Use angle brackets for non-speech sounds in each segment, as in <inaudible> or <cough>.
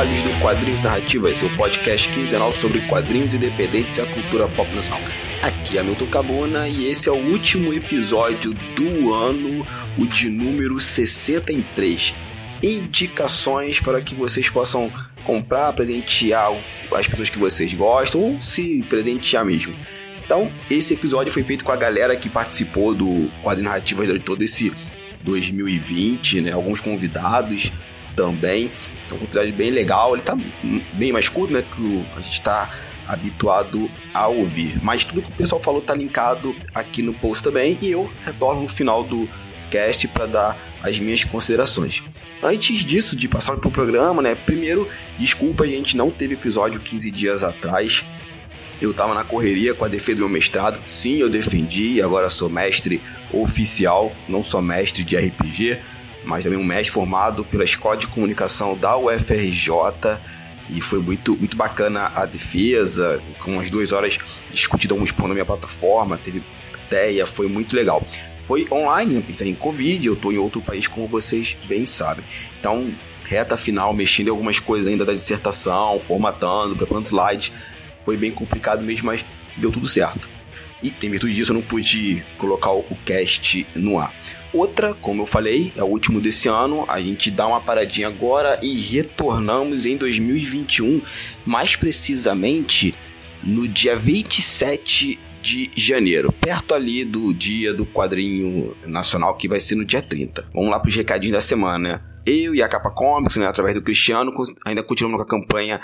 Olhos do Quadrinhos Narrativas, seu podcast quinzenal sobre quadrinhos independentes e a cultura pop nacional. Aqui é Milton Cabona e esse é o último episódio do ano, o de número 63. Indicações para que vocês possam comprar, presentear as pessoas que vocês gostam ou se presentear mesmo. Então, esse episódio foi feito com a galera que participou do Quadrinho Narrativas durante todo esse 2020, né? Alguns convidados também. Então, um episódio bem legal. Ele tá bem mais curto, né? Que a gente está habituado a ouvir. Mas tudo que o pessoal falou tá linkado aqui no post também. E eu retorno no final do cast para dar as minhas considerações. Antes disso, de passar para o programa, né? Primeiro, desculpa, a gente não teve episódio 15 dias atrás. Eu estava na correria com a defesa do meu mestrado. Sim, eu defendi e agora sou mestre oficial, não sou mestre de RPG mas também um mestre formado pela Escola de Comunicação da UFRJ. E foi muito, muito bacana a defesa, com as duas horas discutindo alguns pontos na minha plataforma, teve ideia, foi muito legal. Foi online, porque está em Covid, eu estou em outro país, como vocês bem sabem. Então, reta final, mexendo em algumas coisas ainda da dissertação, formatando, preparando slides. Foi bem complicado mesmo, mas deu tudo certo. E em virtude disso eu não pude colocar o cast no ar. Outra, como eu falei, é o último desse ano. A gente dá uma paradinha agora e retornamos em 2021, mais precisamente no dia 27 de janeiro, perto ali do dia do quadrinho nacional que vai ser no dia 30. Vamos lá para os recadinhos da semana. Eu e a Capa Comics, né, através do Cristiano, ainda continuamos com a campanha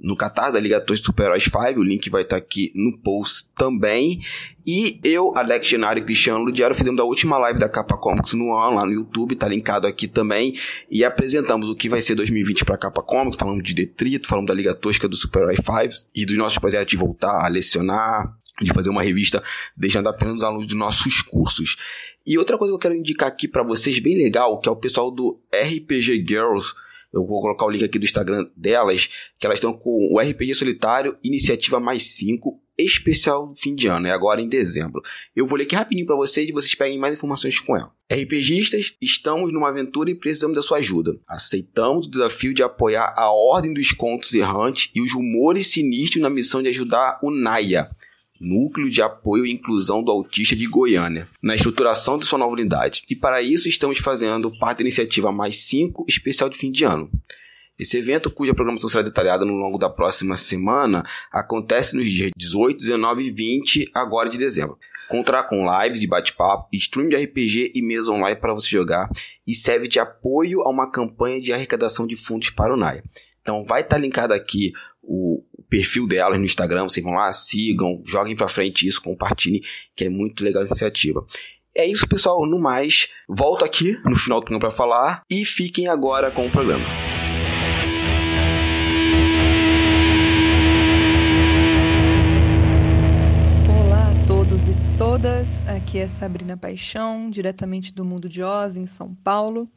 no Catarse da Liga Torres Super Heróis 5, o link vai estar tá aqui no post também. E eu, Alex Genaro e Cristiano Ludiero fizemos a última live da Capa Comics no ano, lá no YouTube, tá linkado aqui também, e apresentamos o que vai ser 2020 para Capa Comics, falamos de detrito, falamos da Liga Tosca do Super Herói 5 e dos nossos projetos de voltar a lecionar, de fazer uma revista deixando apenas os alunos dos nossos cursos. E outra coisa que eu quero indicar aqui para vocês, bem legal, que é o pessoal do RPG Girls, eu vou colocar o link aqui do Instagram delas, que elas estão com o RPG Solitário Iniciativa Mais 5, especial fim de ano, é agora em dezembro. Eu vou ler aqui rapidinho para vocês e vocês peguem mais informações com ela. RPGistas, estamos numa aventura e precisamos da sua ajuda. Aceitamos o desafio de apoiar a Ordem dos Contos Errantes e os rumores sinistros na missão de ajudar o Naya, Núcleo de Apoio e Inclusão do Autista de Goiânia, na estruturação de sua nova unidade. E para isso estamos fazendo parte da iniciativa Mais 5 especial de fim de ano. Esse evento, cuja programação será detalhada no longo da próxima semana, acontece nos dias 18, 19 e 20 agora de dezembro. Contará com lives de bate-papo, stream de RPG e mesa online para você jogar e serve de apoio a uma campanha de arrecadação de fundos para o NAIA. Então vai estar linkado aqui o, perfil delas no Instagram, vocês vão lá, sigam, joguem para frente isso, compartilhem, que é muito legal a iniciativa. É isso, pessoal. No mais, volto aqui no final do programa para falar e fiquem agora com o programa. Olá a todos e todas. Aqui é Sabrina Paixão, diretamente do Mundo de Oz, em São Paulo.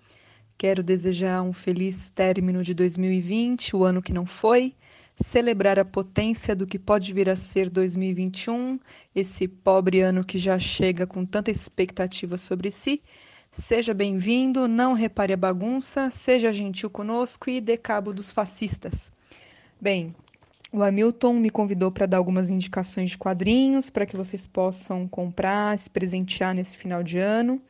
Quero desejar um feliz término de 2020, o ano que não foi, celebrar a potência do que pode vir a ser 2021, esse pobre ano que já chega com tanta expectativa sobre si. Seja bem-vindo, não repare a bagunça, seja gentil conosco e dê cabo dos fascistas. Bem, o Hamilton me convidou para dar algumas indicações de quadrinhos para que vocês possam comprar, se presentear nesse final de ano.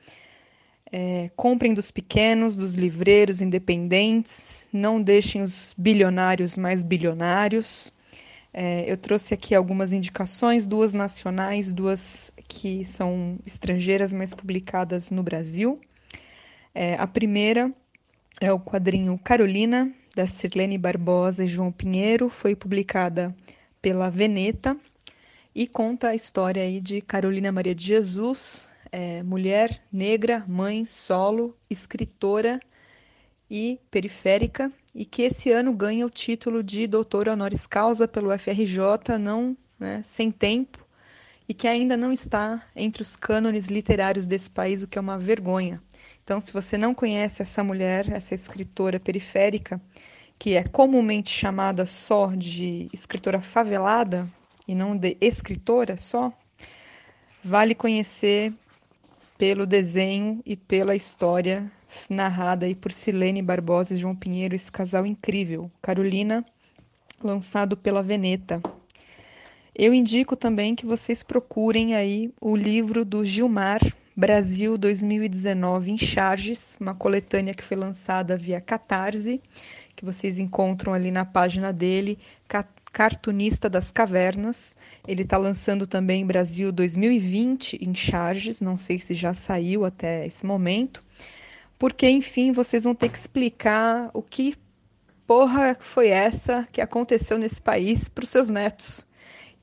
É, comprem dos pequenos, dos livreiros independentes, não deixem os bilionários mais bilionários. É, eu trouxe aqui algumas indicações, duas nacionais, duas que são estrangeiras, mas publicadas no Brasil. É, a primeira é o quadrinho Carolina, da Sirlene Barbosa e João Pinheiro, foi publicada pela Veneta e conta a história aí de Carolina Maria de Jesus, é, mulher negra, mãe, solo, escritora e periférica, e que esse ano ganha o título de doutora honoris causa pelo FRJ, não né, sem tempo, e que ainda não está entre os cânones literários desse país, o que é uma vergonha. Então, se você não conhece essa mulher, essa escritora periférica, que é comumente chamada só de escritora favelada e não de escritora só, vale conhecer pelo desenho e pela história narrada aí por Silene Barbosa e João Pinheiro, esse casal incrível. Carolina, lançado pela Veneta. Eu indico também que vocês procurem aí o livro do Gilmar, Brasil 2019 em Charges, uma coletânea que foi lançada via Catarse, que vocês encontram ali na página dele, Cartunista das Cavernas. Ele está lançando também Brasil 2020 em Charges, não sei se já saiu até esse momento, porque enfim vocês vão ter que explicar o que porra foi essa que aconteceu nesse país para os seus netos.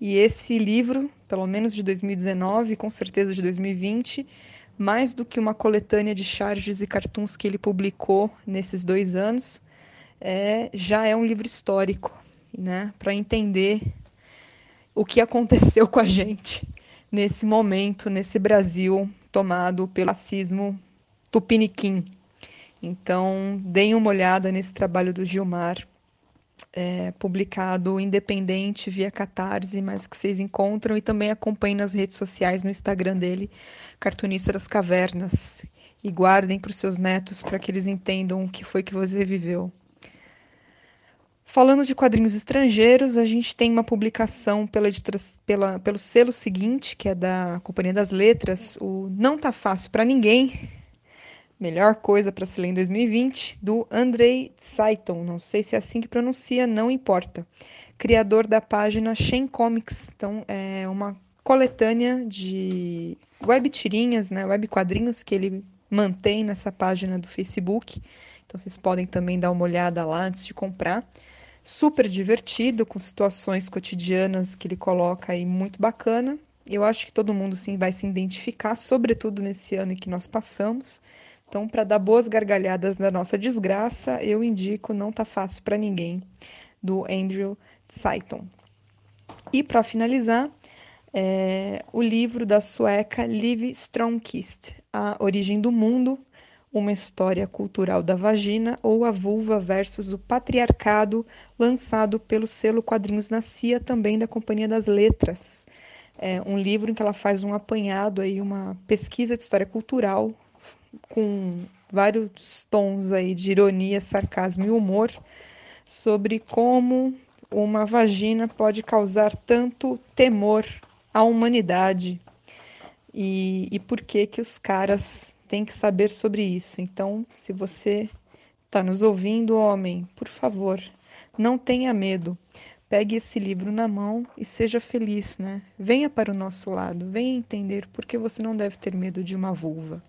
E esse livro, pelo menos de 2019, com certeza de 2020, mais do que uma coletânea de charges e cartoons que ele publicou nesses dois anos, é, já é um livro histórico, né? Para entender o que aconteceu com a gente nesse momento, nesse Brasil tomado pelo racismo tupiniquim. Então, deem uma olhada nesse trabalho do Gilmar, é, publicado independente via Catarse, mas que vocês encontram e também acompanhem nas redes sociais, no Instagram dele, Cartunista das Cavernas. E guardem para os seus netos para que eles entendam o que foi que você viveu. Falando de quadrinhos estrangeiros, a gente tem uma publicação pela editora, pela, pelo selo seguinte, que é da Companhia das Letras, o Não Tá Fácil para Ninguém, Melhor coisa para se ler em 2020, do Andrei Saiton. Não sei se é assim que pronuncia, não importa. Criador da página Shen Comics. Então, é uma coletânea de web tirinhas, né, web quadrinhos que ele mantém nessa página do Facebook. Então, vocês podem também dar uma olhada lá antes de comprar. Super divertido, com situações cotidianas que ele coloca aí muito bacana. Eu acho que todo mundo sim vai se identificar, sobretudo nesse ano que nós passamos. Então, para dar boas gargalhadas na nossa desgraça, eu indico Não Tá Fácil para Ninguém, do Andrew Saiton. E para finalizar, é, o livro da sueca Liv Stromkist, A Origem do Mundo, uma história cultural da vagina ou a vulva versus o patriarcado, lançado pelo selo Quadrinhos na CIA, também da Companhia das Letras. É um livro em que ela faz um apanhado aí, uma pesquisa de história cultural com vários tons aí de ironia, sarcasmo e humor sobre como uma vagina pode causar tanto temor à humanidade e, e por que que os caras têm que saber sobre isso. Então, se você está nos ouvindo, homem, por favor, não tenha medo. Pegue esse livro na mão e seja feliz, né? Venha para o nosso lado, venha entender por que você não deve ter medo de uma vulva.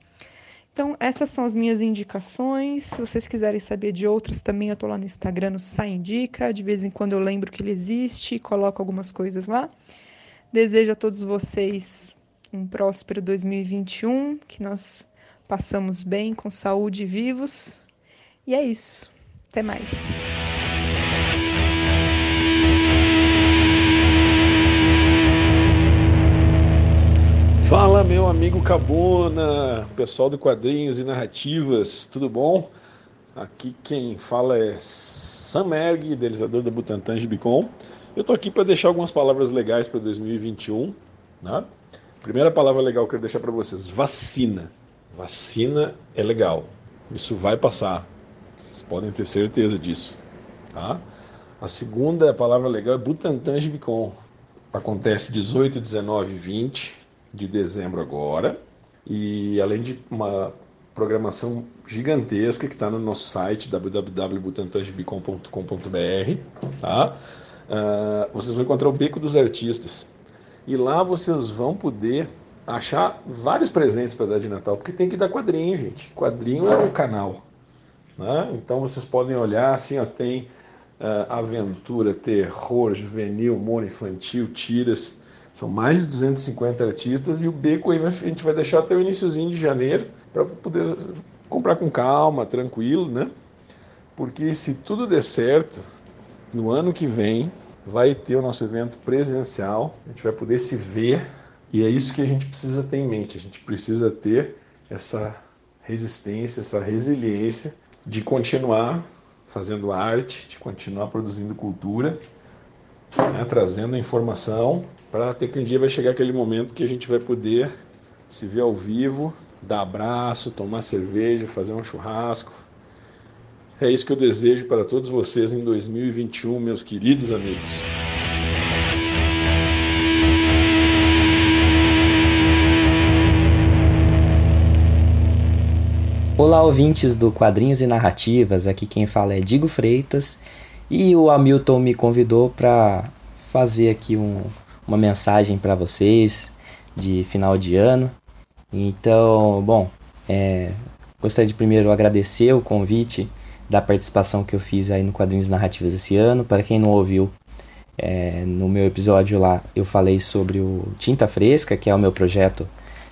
Então, essas são as minhas indicações. Se vocês quiserem saber de outras também, eu estou lá no Instagram, no Sai Indica. De vez em quando eu lembro que ele existe e coloco algumas coisas lá. Desejo a todos vocês um próspero 2021, que nós passamos bem, com saúde vivos. E é isso. Até mais. Fala, meu amigo Cabona, pessoal do Quadrinhos e Narrativas, tudo bom? Aqui quem fala é Sam Erg, idealizador da Butantan Gibicon. Eu tô aqui para deixar algumas palavras legais para 2021. Né? Primeira palavra legal que eu quero deixar para vocês: vacina. Vacina é legal. Isso vai passar. Vocês podem ter certeza disso. Tá? A segunda palavra legal é Butantan Gibicon. Acontece 18, 19 e 20 de dezembro agora. E além de uma programação gigantesca que está no nosso site www.butantangibicom.com.br, tá? Uh, vocês vão encontrar o Beco dos Artistas. E lá vocês vão poder achar vários presentes para dar de Natal, porque tem que dar quadrinho, gente. Quadrinho é o canal. Né? Então vocês podem olhar assim, ó, tem uh, aventura, terror, juvenil, humor infantil, tiras, são mais de 250 artistas e o beco aí a gente vai deixar até o iníciozinho de janeiro para poder comprar com calma, tranquilo, né? Porque se tudo der certo, no ano que vem vai ter o nosso evento presencial, a gente vai poder se ver e é isso que a gente precisa ter em mente. A gente precisa ter essa resistência, essa resiliência de continuar fazendo arte, de continuar produzindo cultura, né? trazendo informação para ter que um dia vai chegar aquele momento que a gente vai poder se ver ao vivo dar abraço, tomar cerveja, fazer um churrasco. É isso que eu desejo para todos vocês em 2021, meus queridos amigos. Olá, ouvintes do Quadrinhos e Narrativas. Aqui quem fala é Digo Freitas e o Hamilton me convidou para fazer aqui um, uma mensagem para vocês de final de ano. Então, bom, é, gostaria de primeiro agradecer o convite da participação que eu fiz aí no Quadrinhos Narrativas esse ano. Para quem não ouviu, é, no meu episódio lá eu falei sobre o Tinta Fresca, que é o meu projeto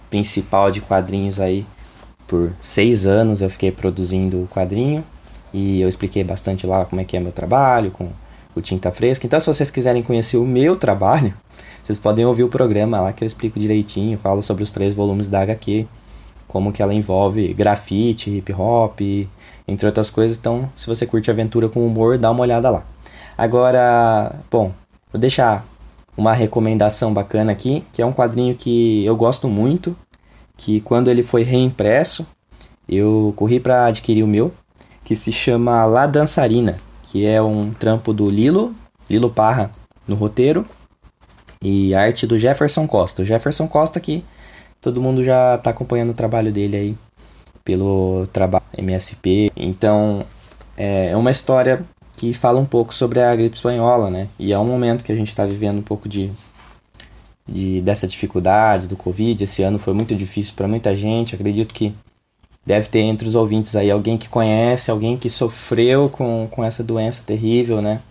principal de quadrinhos aí. Por seis anos eu fiquei produzindo o quadrinho e eu expliquei bastante lá como é que é meu trabalho com o Tinta Fresca. Então, se vocês quiserem conhecer o meu trabalho, <laughs> vocês podem ouvir o programa lá que eu explico direitinho, falo sobre os três volumes da HQ, como que ela envolve grafite, hip hop, entre outras coisas. Então, se você curte aventura com humor, dá uma olhada lá. Agora, bom, vou deixar uma recomendação bacana aqui, que é um quadrinho que eu gosto muito, que quando ele foi reimpresso, eu corri para adquirir o meu, que se chama La Dançarina, que é um trampo do Lilo, Lilo Parra no roteiro, e arte do Jefferson Costa. O Jefferson Costa que todo mundo já está acompanhando o trabalho dele aí pelo trabalho MSP. Então é uma história que fala um pouco sobre a gripe espanhola, né? E é um momento que a gente está vivendo um pouco de, de dessa dificuldade do Covid. Esse ano foi muito difícil para muita gente. Acredito que deve ter entre os ouvintes aí alguém que conhece, alguém que sofreu com, com essa doença terrível, né?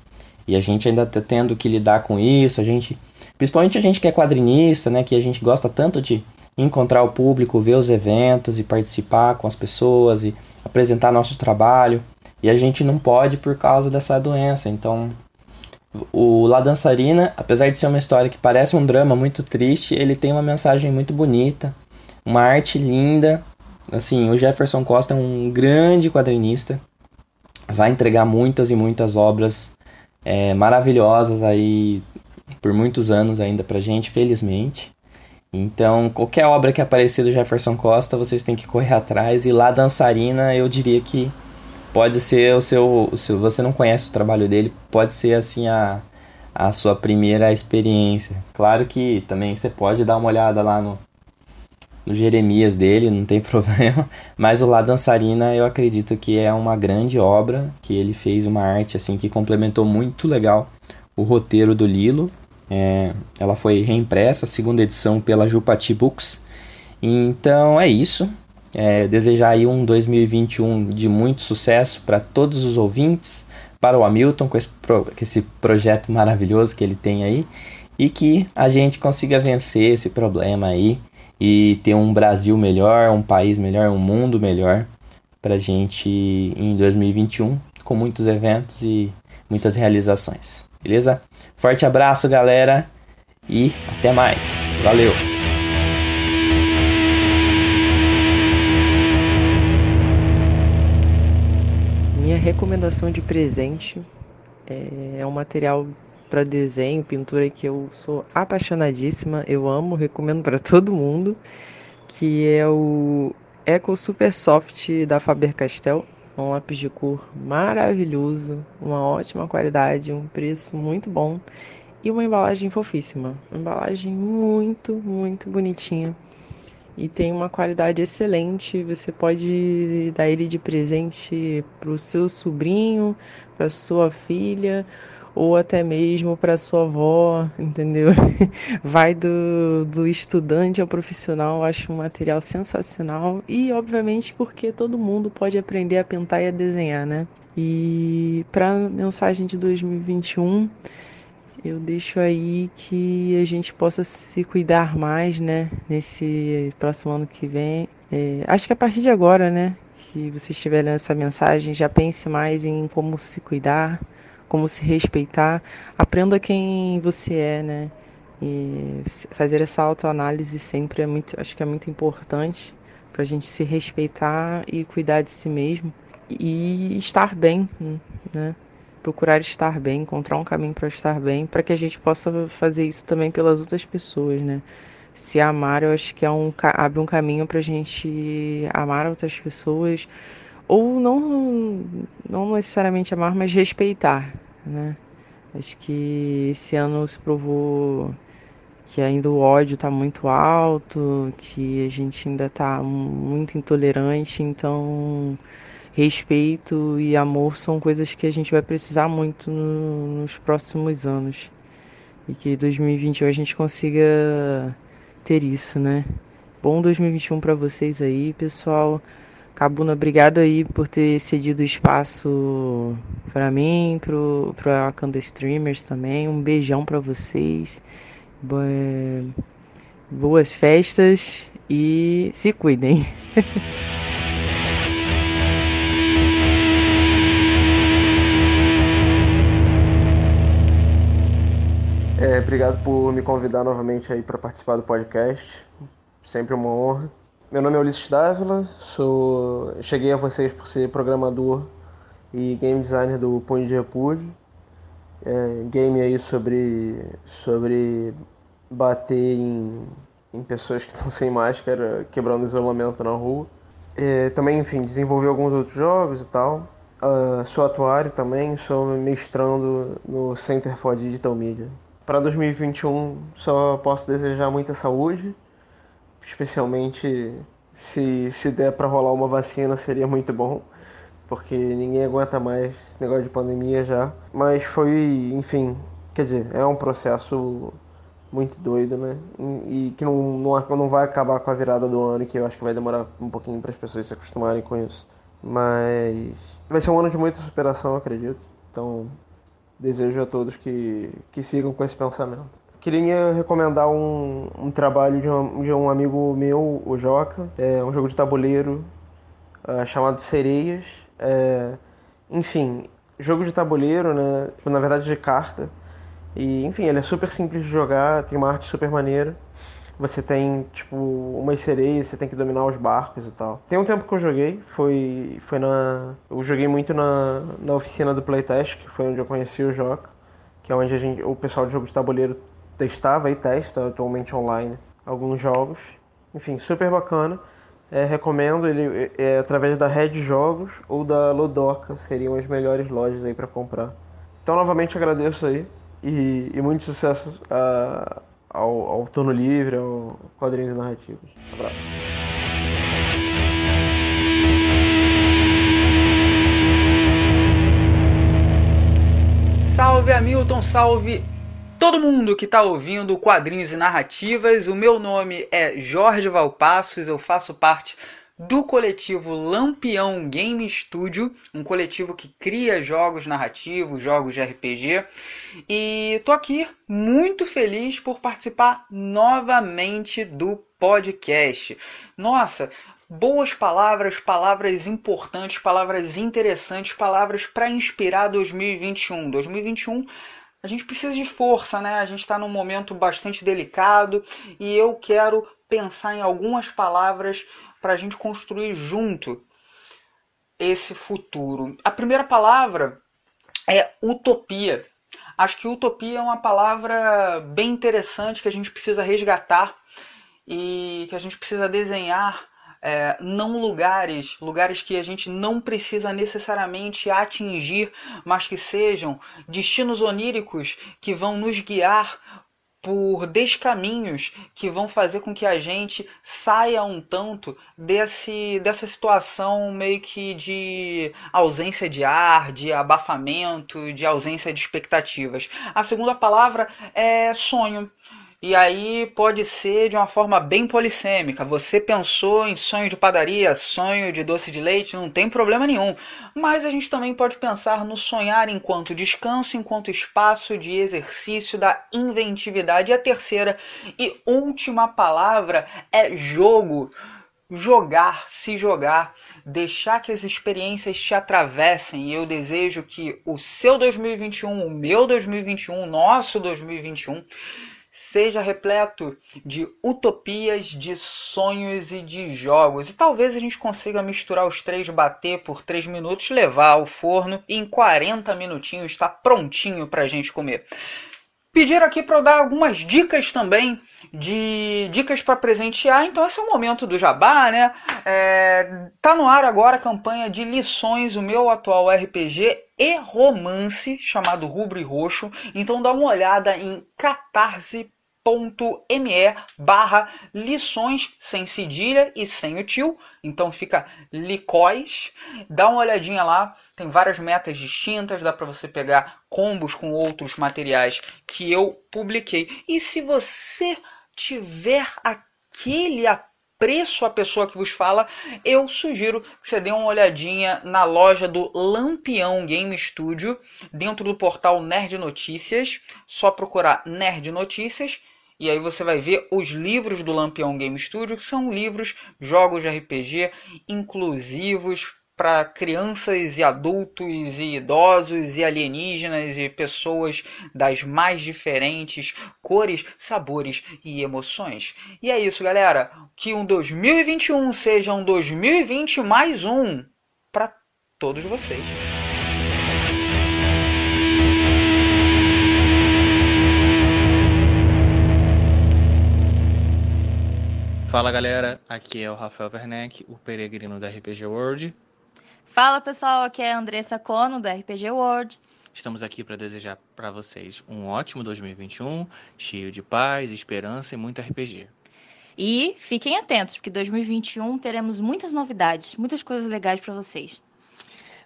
E a gente ainda está tendo que lidar com isso. A gente Principalmente a gente que é quadrinista, né, que a gente gosta tanto de encontrar o público, ver os eventos e participar com as pessoas e apresentar nosso trabalho. E a gente não pode por causa dessa doença. Então, o La Dançarina, apesar de ser uma história que parece um drama muito triste, ele tem uma mensagem muito bonita, uma arte linda. Assim, o Jefferson Costa é um grande quadrinista, vai entregar muitas e muitas obras é, maravilhosas aí por muitos anos ainda pra gente, felizmente. Então, qualquer obra que aparecer do Jefferson Costa, vocês têm que correr atrás. E lá, Dançarina, eu diria que pode ser o seu. Se você não conhece o trabalho dele, pode ser assim a, a sua primeira experiência. Claro que também você pode dar uma olhada lá no, no Jeremias dele, não tem <laughs> problema. Mas o La Dançarina eu acredito que é uma grande obra, que ele fez uma arte assim que complementou muito legal o roteiro do Lilo. É, ela foi reimpressa, segunda edição pela Jupati Books. Então é isso. É, desejar aí um 2021 de muito sucesso para todos os ouvintes, para o Hamilton com esse, pro, com esse projeto maravilhoso que ele tem aí e que a gente consiga vencer esse problema aí e ter um Brasil melhor, um país melhor, um mundo melhor para gente em 2021 com muitos eventos e muitas realizações. Beleza? Forte abraço, galera, e até mais. Valeu! Recomendação de presente é um material para desenho, pintura que eu sou apaixonadíssima, eu amo, recomendo para todo mundo, que é o Eco Super Soft da Faber-Castell um lápis de cor maravilhoso, uma ótima qualidade, um preço muito bom e uma embalagem fofíssima. Uma embalagem muito, muito bonitinha. E tem uma qualidade excelente. Você pode dar ele de presente para o seu sobrinho, para sua filha ou até mesmo para sua avó, entendeu? <laughs> Vai do, do estudante ao profissional, acho um material sensacional e, obviamente, porque todo mundo pode aprender a pintar e a desenhar, né? E para a mensagem de 2021, eu deixo aí que a gente possa se cuidar mais, né? Nesse próximo ano que vem. É, acho que a partir de agora, né? Que você estiver lendo essa mensagem, já pense mais em como se cuidar, como se respeitar. Aprenda quem você é, né? E fazer essa autoanálise sempre é muito, acho que é muito importante para a gente se respeitar e cuidar de si mesmo e estar bem, né? Procurar estar bem, encontrar um caminho para estar bem, para que a gente possa fazer isso também pelas outras pessoas, né? se amar, eu acho que é um, abre um caminho para a gente amar outras pessoas, ou não, não necessariamente amar, mas respeitar, né? Acho que esse ano se provou que ainda o ódio está muito alto, que a gente ainda está muito intolerante, então respeito e amor são coisas que a gente vai precisar muito no, nos próximos anos. E que 2021 a gente consiga ter isso, né? Bom 2021 para vocês aí, pessoal. Cabuna, obrigado aí por ter cedido espaço para mim, pro para Wakanda Streamers também. Um beijão para vocês. Boas festas e se cuidem. <laughs> É, obrigado por me convidar novamente aí para participar do podcast. Sempre uma honra. Meu nome é Ulisses Dávila, sou... cheguei a vocês por ser programador e game designer do Punho de Repúdio. É, game aí sobre, sobre bater em, em pessoas que estão <laughs> sem máscara, quebrando isolamento na rua. É, também, enfim, desenvolvi alguns outros jogos e tal. Uh, sou atuário também, sou mestrando no Center for Digital Media. Para 2021 só posso desejar muita saúde, especialmente se, se der para rolar uma vacina seria muito bom, porque ninguém aguenta mais esse negócio de pandemia já. Mas foi, enfim, quer dizer, é um processo muito doido, né? E que não, não, não vai acabar com a virada do ano, que eu acho que vai demorar um pouquinho para as pessoas se acostumarem com isso. Mas vai ser um ano de muita superação, acredito. Então, desejo a todos que, que sigam com esse pensamento. Queria recomendar um, um trabalho de um, de um, amigo meu, o Joca, é um jogo de tabuleiro uh, chamado Sereias. É, enfim, jogo de tabuleiro, né? Na verdade de carta. E enfim, ele é super simples de jogar, tem uma arte super maneira. Você tem, tipo, umas sereias, você tem que dominar os barcos e tal. Tem um tempo que eu joguei, foi, foi na. Eu joguei muito na, na oficina do Playtest, que foi onde eu conheci o Joca, que é onde a gente, o pessoal de jogo de tabuleiro testava e testa atualmente online alguns jogos. Enfim, super bacana. É, recomendo ele é, através da Red Jogos ou da Lodoca, seriam as melhores lojas aí para comprar. Então, novamente agradeço aí e, e muito sucesso a ao, ao Turno Livre, ao Quadrinhos Narrativos. Abraço. Salve Hamilton, salve todo mundo que está ouvindo Quadrinhos e Narrativas. O meu nome é Jorge Valpassos, eu faço parte do coletivo Lampião Game Studio, um coletivo que cria jogos narrativos, jogos de RPG. E tô aqui muito feliz por participar novamente do podcast. Nossa, boas palavras, palavras importantes, palavras interessantes, palavras para inspirar 2021. 2021 a gente precisa de força, né? A gente está num momento bastante delicado e eu quero pensar em algumas palavras para a gente construir junto esse futuro. A primeira palavra é utopia. Acho que utopia é uma palavra bem interessante que a gente precisa resgatar e que a gente precisa desenhar é, não lugares, lugares que a gente não precisa necessariamente atingir, mas que sejam destinos oníricos que vão nos guiar por descaminhos que vão fazer com que a gente saia um tanto desse, dessa situação meio que de ausência de ar, de abafamento, de ausência de expectativas. A segunda palavra é sonho. E aí pode ser de uma forma bem polissêmica. Você pensou em sonho de padaria, sonho de doce de leite, não tem problema nenhum. Mas a gente também pode pensar no sonhar enquanto descanso, enquanto espaço de exercício da inventividade. E a terceira e última palavra é jogo jogar, se jogar, deixar que as experiências te atravessem. E eu desejo que o seu 2021, o meu 2021, o nosso 2021 seja repleto de utopias, de sonhos e de jogos. E talvez a gente consiga misturar os três, bater por três minutos, levar ao forno e em 40 minutinhos está prontinho para a gente comer. Pediram aqui para eu dar algumas dicas também de dicas para presentear. Então esse é o momento do Jabá, né? É, tá no ar agora a campanha de lições, o meu atual RPG e romance chamado Rubro e Roxo. Então dá uma olhada em catarse me barra lições sem cedilha e sem o tio. Então fica licóis. Dá uma olhadinha lá, tem várias metas distintas, dá para você pegar combos com outros materiais que eu publiquei. E se você tiver aquele apreço à pessoa que vos fala, eu sugiro que você dê uma olhadinha na loja do Lampião Game Studio, dentro do portal Nerd Notícias. Só procurar Nerd Notícias e aí você vai ver os livros do Lampião Game Studio, que são livros, jogos de RPG inclusivos para crianças e adultos e idosos e alienígenas e pessoas das mais diferentes cores, sabores e emoções. E é isso, galera. Que um 2021 seja um 2020 mais um para todos vocês. Fala galera, aqui é o Rafael Werneck, o peregrino da RPG World. Fala pessoal, aqui é a Andressa Cono da RPG World. Estamos aqui para desejar para vocês um ótimo 2021, cheio de paz, esperança e muito RPG. E fiquem atentos, porque 2021 teremos muitas novidades, muitas coisas legais para vocês.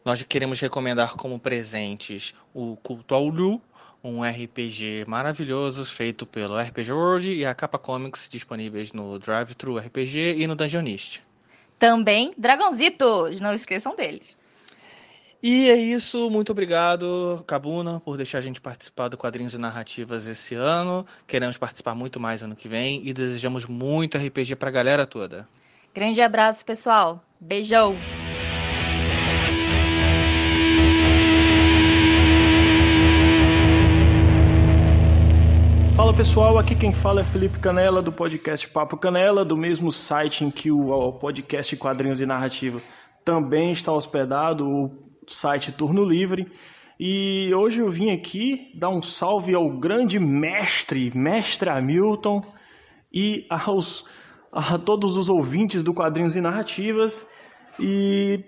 Nós queremos recomendar como presentes o Culto ao Lu, um RPG maravilhoso feito pelo RPG World e a Capa Comics disponíveis no Drive Thru RPG e no Dungeonist. Também Dragãozitos, não esqueçam deles. E é isso, muito obrigado, Cabuna, por deixar a gente participar do Quadrinhos e Narrativas esse ano. Queremos participar muito mais ano que vem e desejamos muito RPG pra galera toda. Grande abraço, pessoal. Beijão! Fala pessoal, aqui quem fala é Felipe Canela do podcast Papo Canela, do mesmo site em que o podcast Quadrinhos e Narrativa também está hospedado, o site Turno Livre. E hoje eu vim aqui dar um salve ao grande mestre, mestre Hamilton, e aos, a todos os ouvintes do Quadrinhos e Narrativas. E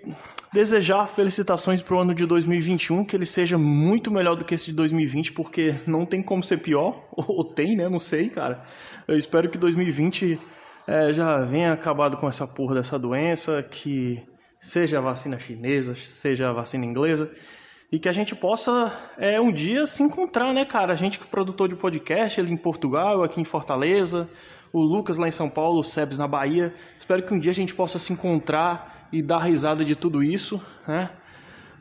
desejar felicitações para o ano de 2021, que ele seja muito melhor do que esse de 2020, porque não tem como ser pior, <laughs> ou tem, né? Não sei, cara. Eu espero que 2020 é, já venha acabado com essa porra dessa doença, que seja a vacina chinesa, seja a vacina inglesa, e que a gente possa é, um dia se encontrar, né, cara? A gente que é produtor de podcast, ele em Portugal, aqui em Fortaleza, o Lucas lá em São Paulo, o Sebs na Bahia. Espero que um dia a gente possa se encontrar e dar risada de tudo isso, né?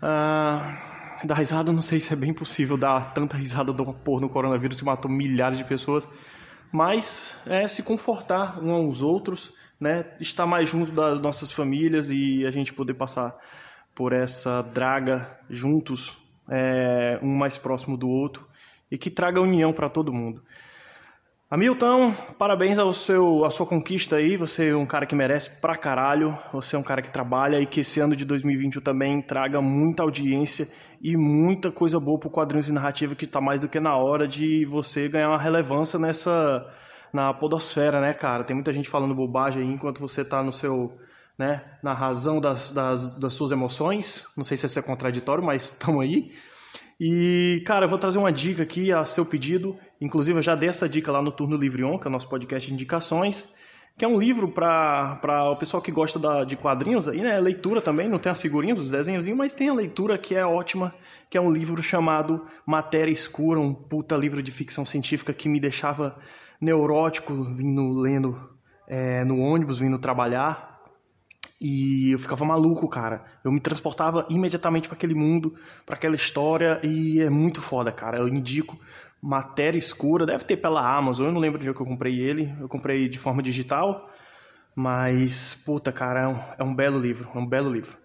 Ah, dar risada, não sei se é bem possível dar tanta risada do porra no coronavírus que matou milhares de pessoas, mas é se confortar uns aos outros, né? Estar mais junto das nossas famílias e a gente poder passar por essa draga juntos, é, um mais próximo do outro e que traga união para todo mundo. Hamilton, parabéns ao seu, à sua conquista aí. Você é um cara que merece pra caralho. Você é um cara que trabalha e que esse ano de 2021 também traga muita audiência e muita coisa boa pro quadrinhos e narrativa que tá mais do que na hora de você ganhar uma relevância nessa na podosfera, né, cara? Tem muita gente falando bobagem aí enquanto você tá no seu, né, na razão das, das, das suas emoções. Não sei se isso é contraditório, mas <laughs> tamo aí. E, cara, eu vou trazer uma dica aqui a seu pedido. Inclusive, eu já dei essa dica lá no Turno Livre On, que é o nosso podcast de indicações, que é um livro para o pessoal que gosta da, de quadrinhos, aí, né? Leitura também, não tem as figurinhas, os desenhos, mas tem a leitura que é ótima, que é um livro chamado Matéria Escura, um puta livro de ficção científica que me deixava neurótico vindo lendo é, no ônibus, vindo trabalhar. E eu ficava maluco, cara. Eu me transportava imediatamente para aquele mundo, para aquela história, e é muito foda, cara. Eu indico Matéria Escura, deve ter pela Amazon, eu não lembro de onde eu comprei ele. Eu comprei de forma digital, mas, puta, cara, é um, é um belo livro, é um belo livro.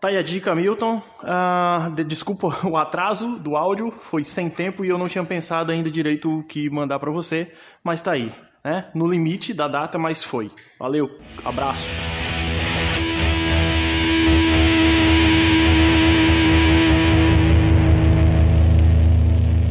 Tá aí a dica, Milton. Uh, de, desculpa <laughs> o atraso do áudio, foi sem tempo e eu não tinha pensado ainda direito o que mandar para você, mas tá aí, né? No limite da data, mas foi. Valeu, abraço.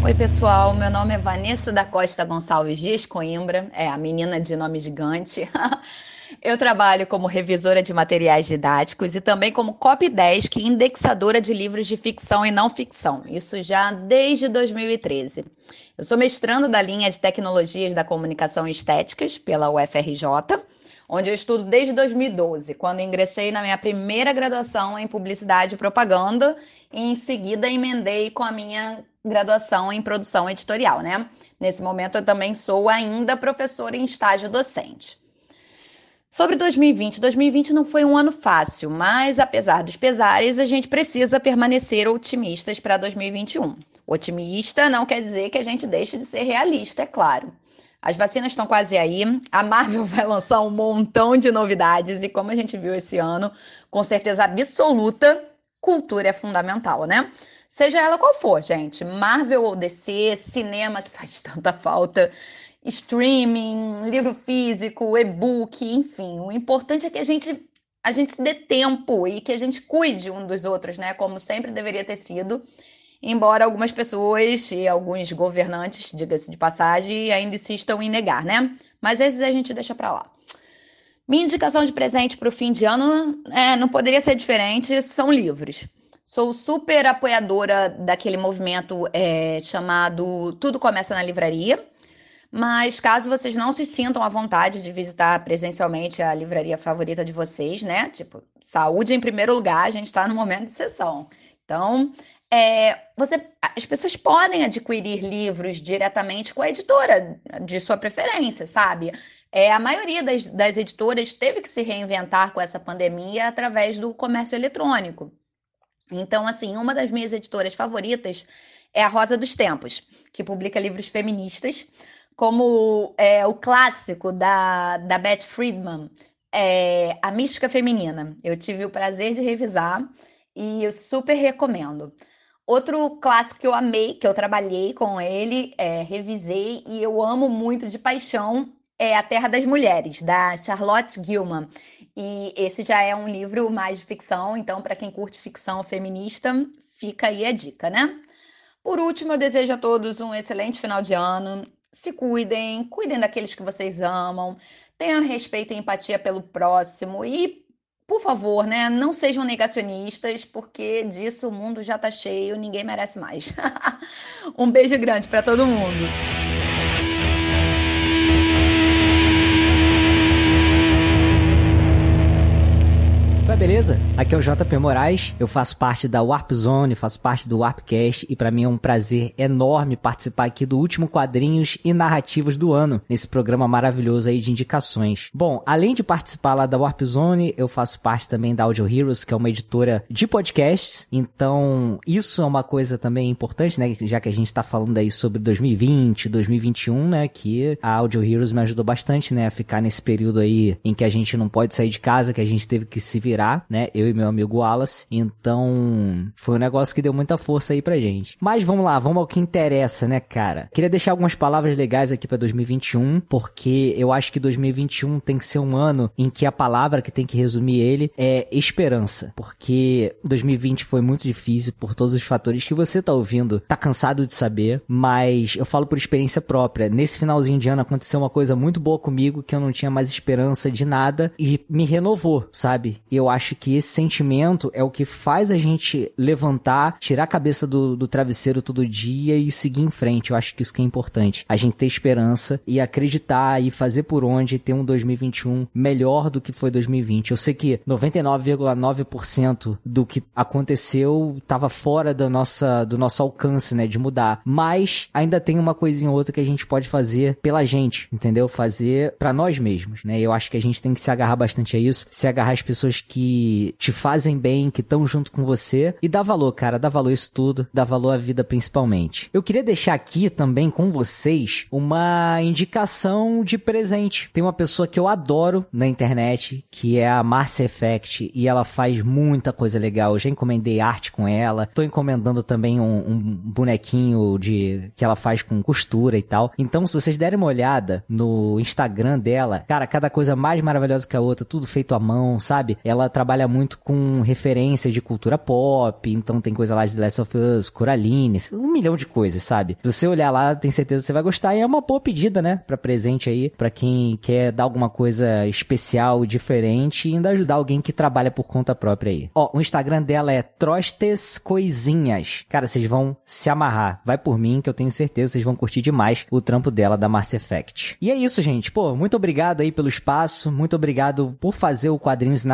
Oi, pessoal. Meu nome é Vanessa da Costa Gonçalves Dias Coimbra, é a menina de nome gigante. <laughs> Eu trabalho como revisora de materiais didáticos e também como copydesk e indexadora de livros de ficção e não ficção. Isso já desde 2013. Eu sou mestranda da linha de Tecnologias da Comunicação Estéticas pela UFRJ, onde eu estudo desde 2012, quando ingressei na minha primeira graduação em Publicidade e Propaganda e em seguida emendei com a minha graduação em Produção Editorial, né? Nesse momento eu também sou ainda professora em estágio docente. Sobre 2020, 2020 não foi um ano fácil, mas apesar dos pesares, a gente precisa permanecer otimistas para 2021. Otimista não quer dizer que a gente deixe de ser realista, é claro. As vacinas estão quase aí, a Marvel <laughs> vai lançar um montão de novidades e como a gente viu esse ano, com certeza absoluta, cultura é fundamental, né? Seja ela qual for, gente, Marvel ou DC, cinema que faz tanta falta, streaming, livro físico, e-book, enfim. O importante é que a gente a gente se dê tempo e que a gente cuide um dos outros, né? Como sempre deveria ter sido. Embora algumas pessoas e alguns governantes, diga-se de passagem, ainda insistam em negar, né? Mas esses a gente deixa para lá. Minha indicação de presente para o fim de ano é, não poderia ser diferente, são livros. Sou super apoiadora daquele movimento é, chamado Tudo Começa na Livraria mas caso vocês não se sintam à vontade de visitar presencialmente a livraria favorita de vocês, né? Tipo, saúde em primeiro lugar, a gente está no momento de sessão. Então, é, você, as pessoas podem adquirir livros diretamente com a editora de sua preferência, sabe? É, a maioria das, das editoras teve que se reinventar com essa pandemia através do comércio eletrônico. Então, assim, uma das minhas editoras favoritas é a Rosa dos Tempos, que publica livros feministas como é, o clássico da, da Beth Friedman, é, A Mística Feminina. Eu tive o prazer de revisar e eu super recomendo. Outro clássico que eu amei, que eu trabalhei com ele, é, revisei e eu amo muito de paixão é A Terra das Mulheres, da Charlotte Gilman. E esse já é um livro mais de ficção, então para quem curte ficção feminista, fica aí a dica, né? Por último, eu desejo a todos um excelente final de ano se cuidem, cuidem daqueles que vocês amam, tenham respeito e empatia pelo próximo e, por favor, né, não sejam negacionistas, porque disso o mundo já tá cheio, ninguém merece mais. <laughs> um beijo grande para todo mundo. Beleza? Aqui é o JP Moraes, eu faço parte da Warp Zone, faço parte do Warpcast e para mim é um prazer enorme participar aqui do último quadrinhos e narrativos do ano, nesse programa maravilhoso aí de indicações. Bom, além de participar lá da Warp Zone, eu faço parte também da Audio Heroes, que é uma editora de podcasts, então isso é uma coisa também importante, né, já que a gente tá falando aí sobre 2020, 2021, né, que a Audio Heroes me ajudou bastante, né, a ficar nesse período aí em que a gente não pode sair de casa, que a gente teve que se virar né? Eu e meu amigo Wallace. Então, foi um negócio que deu muita força aí pra gente. Mas vamos lá, vamos ao que interessa, né, cara? Queria deixar algumas palavras legais aqui para 2021, porque eu acho que 2021 tem que ser um ano em que a palavra que tem que resumir ele é esperança. Porque 2020 foi muito difícil por todos os fatores que você tá ouvindo, tá cansado de saber, mas eu falo por experiência própria. Nesse finalzinho de ano aconteceu uma coisa muito boa comigo que eu não tinha mais esperança de nada e me renovou, sabe? Eu acho que esse sentimento é o que faz a gente levantar, tirar a cabeça do, do travesseiro todo dia e seguir em frente. Eu acho que isso que é importante. A gente ter esperança e acreditar e fazer por onde ter um 2021 melhor do que foi 2020. Eu sei que 99,9% do que aconteceu estava fora da nossa, do nosso alcance, né, de mudar. Mas ainda tem uma coisinha ou outra que a gente pode fazer pela gente, entendeu? Fazer para nós mesmos, né? Eu acho que a gente tem que se agarrar bastante a isso, se agarrar às pessoas que te fazem bem, que estão junto com você e dá valor, cara, dá valor isso tudo, dá valor à vida principalmente. Eu queria deixar aqui também com vocês uma indicação de presente. Tem uma pessoa que eu adoro na internet, que é a Marcia Effect, e ela faz muita coisa legal. Eu já encomendei arte com ela, tô encomendando também um, um bonequinho de que ela faz com costura e tal. Então, se vocês derem uma olhada no Instagram dela, cara, cada coisa mais maravilhosa que a outra, tudo feito à mão, sabe? Ela trabalha trabalha muito com referências de cultura pop, então tem coisa lá de The Last of Us, Coraline, um milhão de coisas, sabe? Se você olhar lá, tem certeza que você vai gostar e é uma boa pedida, né, para presente aí, para quem quer dar alguma coisa especial, diferente e ainda ajudar alguém que trabalha por conta própria aí. Ó, o Instagram dela é Trostes Coisinhas. Cara, vocês vão se amarrar. Vai por mim que eu tenho certeza vocês vão curtir demais o trampo dela da Mass Effect. E é isso, gente. Pô, muito obrigado aí pelo espaço, muito obrigado por fazer o quadrinhos e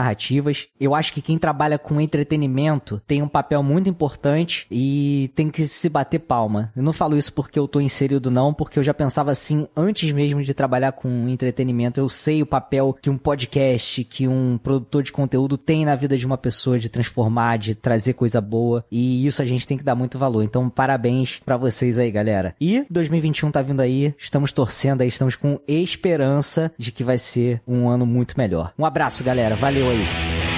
narrativas. Eu acho que quem trabalha com entretenimento tem um papel muito importante e tem que se bater palma. Eu não falo isso porque eu tô inserido não, porque eu já pensava assim antes mesmo de trabalhar com entretenimento. Eu sei o papel que um podcast, que um produtor de conteúdo tem na vida de uma pessoa de transformar, de trazer coisa boa, e isso a gente tem que dar muito valor. Então, parabéns para vocês aí, galera. E 2021 tá vindo aí, estamos torcendo aí, estamos com esperança de que vai ser um ano muito melhor. Um abraço, galera. Valeu aí.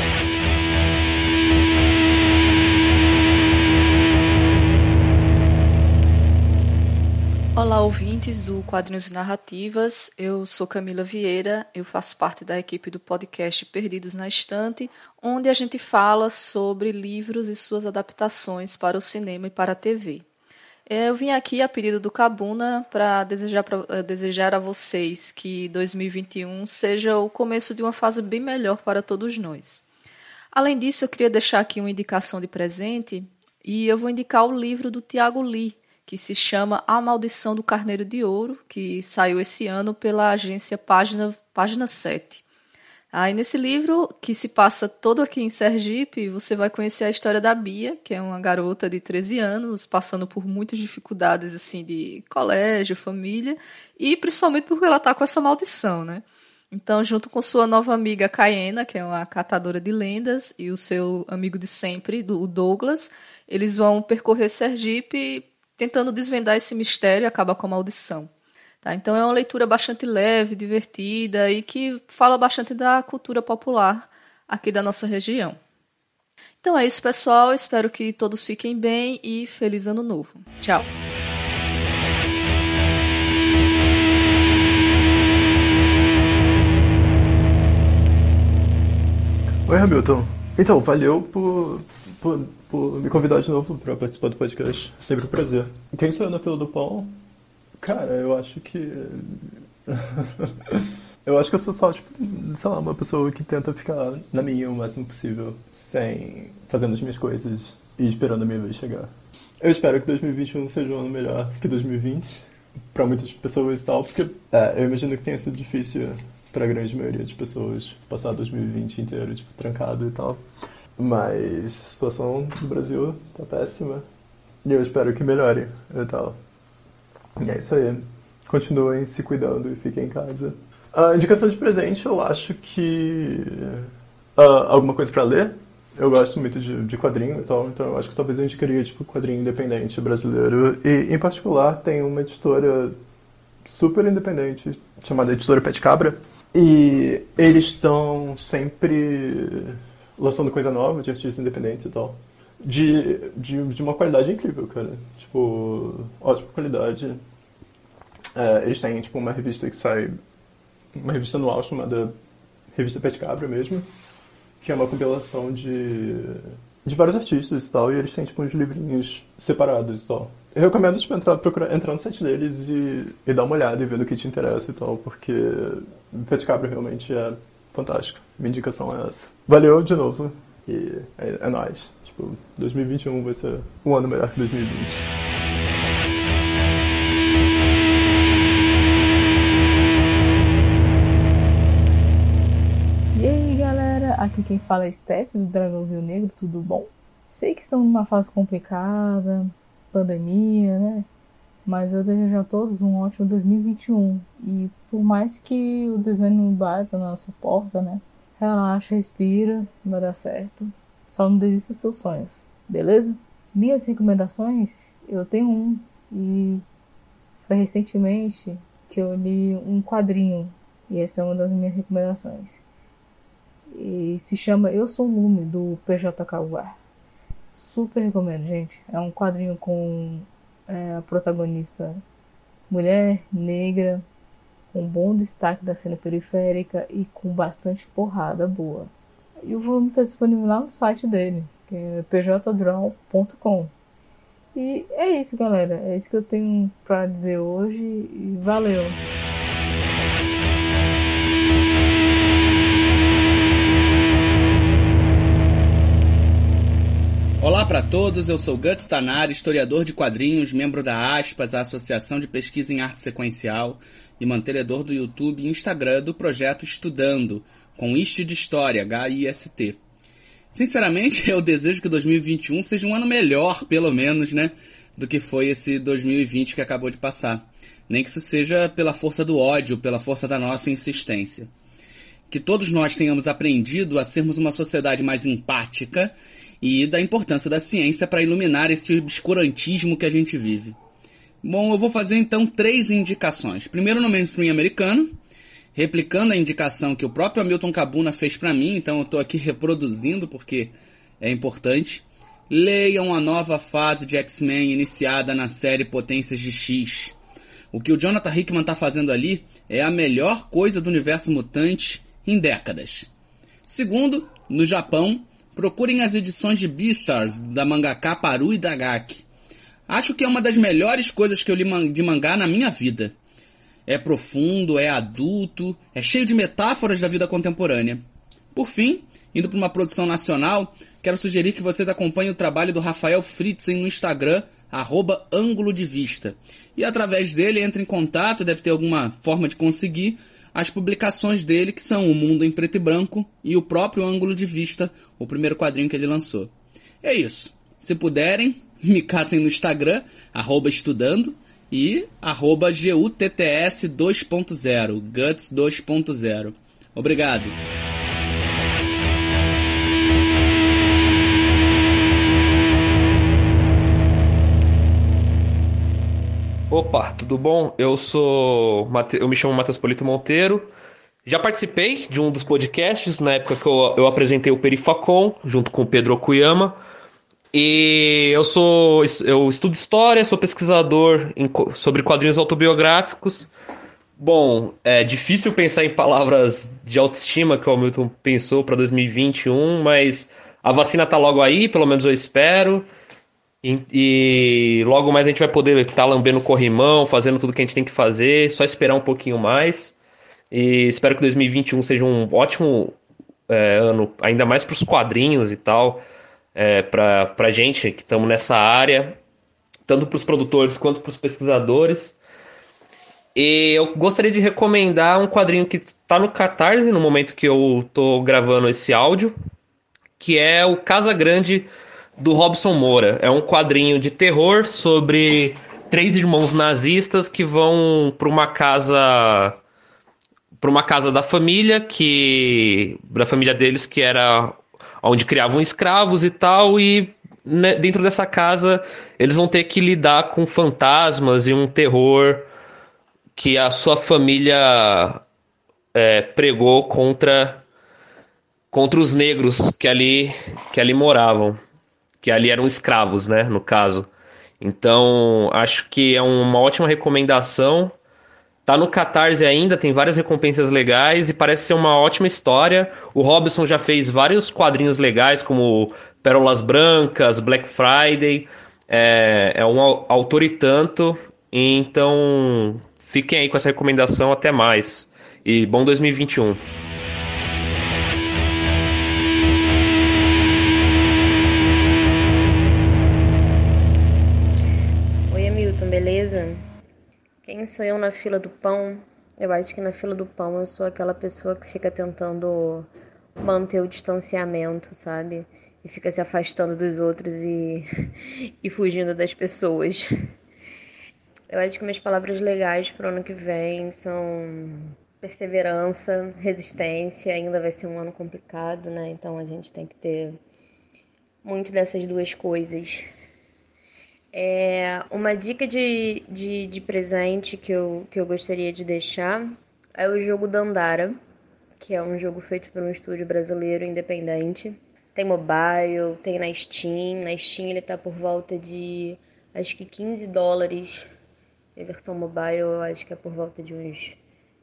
Olá, ouvintes do Quadrinhos e Narrativas. Eu sou Camila Vieira, eu faço parte da equipe do podcast Perdidos na Estante, onde a gente fala sobre livros e suas adaptações para o cinema e para a TV. É, eu vim aqui a pedido do Cabuna para desejar, eh, desejar a vocês que 2021 seja o começo de uma fase bem melhor para todos nós. Além disso, eu queria deixar aqui uma indicação de presente e eu vou indicar o livro do Tiago Lee, que se chama A Maldição do Carneiro de Ouro, que saiu esse ano pela agência Página, Página 7. Aí nesse livro, que se passa todo aqui em Sergipe, você vai conhecer a história da Bia, que é uma garota de 13 anos, passando por muitas dificuldades assim de colégio, família, e principalmente porque ela está com essa maldição, né? Então, junto com sua nova amiga Cayena, que é uma catadora de lendas, e o seu amigo de sempre, o Douglas, eles vão percorrer Sergipe tentando desvendar esse mistério e acabar com a maldição. Tá? Então é uma leitura bastante leve, divertida e que fala bastante da cultura popular aqui da nossa região. Então é isso, pessoal. Espero que todos fiquem bem e feliz ano novo. Tchau! Oi, Hamilton. Então, valeu por, por, por me convidar de novo para participar do podcast. Sempre um prazer. Quem sou eu na fila do pão? Cara, eu acho que. <laughs> eu acho que eu sou só, tipo, sei lá, uma pessoa que tenta ficar na minha o máximo possível, sem. fazendo as minhas coisas e esperando a minha vez chegar. Eu espero que 2021 seja um ano melhor que 2020 para muitas pessoas e tal, porque é, eu imagino que tenha sido difícil para a grande maioria das pessoas passar 2020 inteiro, tipo, trancado e tal. Mas a situação do Brasil tá péssima. E eu espero que melhore e tal. E é isso aí. Continuem se cuidando e fiquem em casa. A indicação de presente, eu acho que. Uh, alguma coisa para ler. Eu gosto muito de, de quadrinho e tal, então eu acho que talvez eu indicaria tipo quadrinho independente brasileiro. E em particular tem uma editora super independente chamada Editora Pet Cabra. E eles estão sempre lançando coisa nova de artistas independentes e tal. De, de, de uma qualidade incrível, cara. Tipo, ótima qualidade. É, eles têm, tipo, uma revista que sai... Uma revista anual chamada Revista Pet Cabra mesmo. Que é uma compilação de... De vários artistas e tal. E eles têm, tipo, uns livrinhos separados e tal. Eu recomendo, tipo, entrar, procurar, entrar no site deles e, e dar uma olhada e ver do que te interessa e tal. Porque Pet Cabra realmente é fantástico. Minha indicação é essa. Valeu de novo. E é, é nóis. Tipo, 2021 vai ser um ano melhor que 2020. Aqui quem fala é Steph, do Dragãozinho Negro, tudo bom? Sei que estão numa fase complicada, pandemia, né? Mas eu desejo a todos um ótimo 2021. E por mais que o desânimo bata na nossa porta, né? Relaxa, respira, vai dar certo. Só não desista dos seus sonhos, beleza? Minhas recomendações, eu tenho um. E foi recentemente que eu li um quadrinho. E essa é uma das minhas recomendações. E se chama Eu Sou Lume, do PJ Caguar. Super recomendo, gente. É um quadrinho com é, a protagonista mulher, negra, com bom destaque da cena periférica e com bastante porrada boa. E o volume está disponível lá no site dele, que é pjdraw.com. E é isso, galera. É isso que eu tenho para dizer hoje e valeu! Olá para todos, eu sou Guts Tanari, historiador de quadrinhos, membro da ASPAS, a Associação de Pesquisa em Arte Sequencial, e mantenedor do YouTube e Instagram do projeto Estudando, com IST de História, H-I-S-T. Sinceramente, <laughs> eu desejo que 2021 seja um ano melhor, pelo menos, né? Do que foi esse 2020 que acabou de passar. Nem que isso seja pela força do ódio, pela força da nossa insistência. Que todos nós tenhamos aprendido a sermos uma sociedade mais empática e da importância da ciência para iluminar esse obscurantismo que a gente vive. Bom, eu vou fazer então três indicações. Primeiro no mainstream americano, replicando a indicação que o próprio Hamilton Cabuna fez para mim, então eu estou aqui reproduzindo porque é importante. Leiam a nova fase de X-Men iniciada na série Potências de X. O que o Jonathan Hickman está fazendo ali é a melhor coisa do universo mutante em décadas. Segundo, no Japão, procurem as edições de Beastars da mangaka Paru Dagaki. Acho que é uma das melhores coisas que eu li de mangá na minha vida. É profundo, é adulto, é cheio de metáforas da vida contemporânea. Por fim, indo para uma produção nacional, quero sugerir que vocês acompanhem o trabalho do Rafael Fritzen no Instagram, arroba ângulo de vista. E através dele entre em contato, deve ter alguma forma de conseguir as publicações dele, que são O Mundo em Preto e Branco e o próprio Ângulo de Vista, o primeiro quadrinho que ele lançou. É isso. Se puderem, <laughs> me caçem no Instagram, estudando, e arroba GUTTS 2.0, Guts 2.0. Obrigado. Opa, tudo bom? Eu sou. Eu me chamo Matheus Polito Monteiro. Já participei de um dos podcasts na época que eu, eu apresentei o Perifacom, junto com o Pedro Okuyama. E eu sou eu estudo história, sou pesquisador em, sobre quadrinhos autobiográficos. Bom, é difícil pensar em palavras de autoestima que o Hamilton pensou para 2021, mas a vacina tá logo aí, pelo menos eu espero. E, e logo mais a gente vai poder estar tá lambendo corrimão, fazendo tudo que a gente tem que fazer, só esperar um pouquinho mais. E espero que 2021 seja um ótimo é, ano, ainda mais para os quadrinhos e tal é, para a gente que estamos nessa área, tanto para os produtores quanto para os pesquisadores. E eu gostaria de recomendar um quadrinho que está no Catarse no momento que eu estou gravando esse áudio, que é o Casa Grande do Robson Moura. É um quadrinho de terror sobre três irmãos nazistas que vão para uma casa para uma casa da família que da família deles que era onde criavam escravos e tal, e né, dentro dessa casa eles vão ter que lidar com fantasmas e um terror que a sua família é, pregou contra contra os negros que ali que ali moravam, que ali eram escravos, né, no caso. Então, acho que é uma ótima recomendação Tá no Catarse ainda, tem várias recompensas legais e parece ser uma ótima história. O Robson já fez vários quadrinhos legais, como Pérolas Brancas, Black Friday. É, é um autor e tanto. Então, fiquem aí com essa recomendação. Até mais. E bom 2021. Quem sou eu na fila do pão? Eu acho que na fila do pão eu sou aquela pessoa que fica tentando manter o distanciamento, sabe? E fica se afastando dos outros e, <laughs> e fugindo das pessoas. Eu acho que minhas palavras legais para o ano que vem são perseverança, resistência. Ainda vai ser um ano complicado, né? Então a gente tem que ter muito dessas duas coisas. É, uma dica de, de, de, presente que eu, que eu gostaria de deixar é o jogo Dandara, que é um jogo feito por um estúdio brasileiro independente. Tem mobile, tem na Steam. Na Steam ele tá por volta de acho que 15 dólares. A versão mobile eu acho que é por volta de uns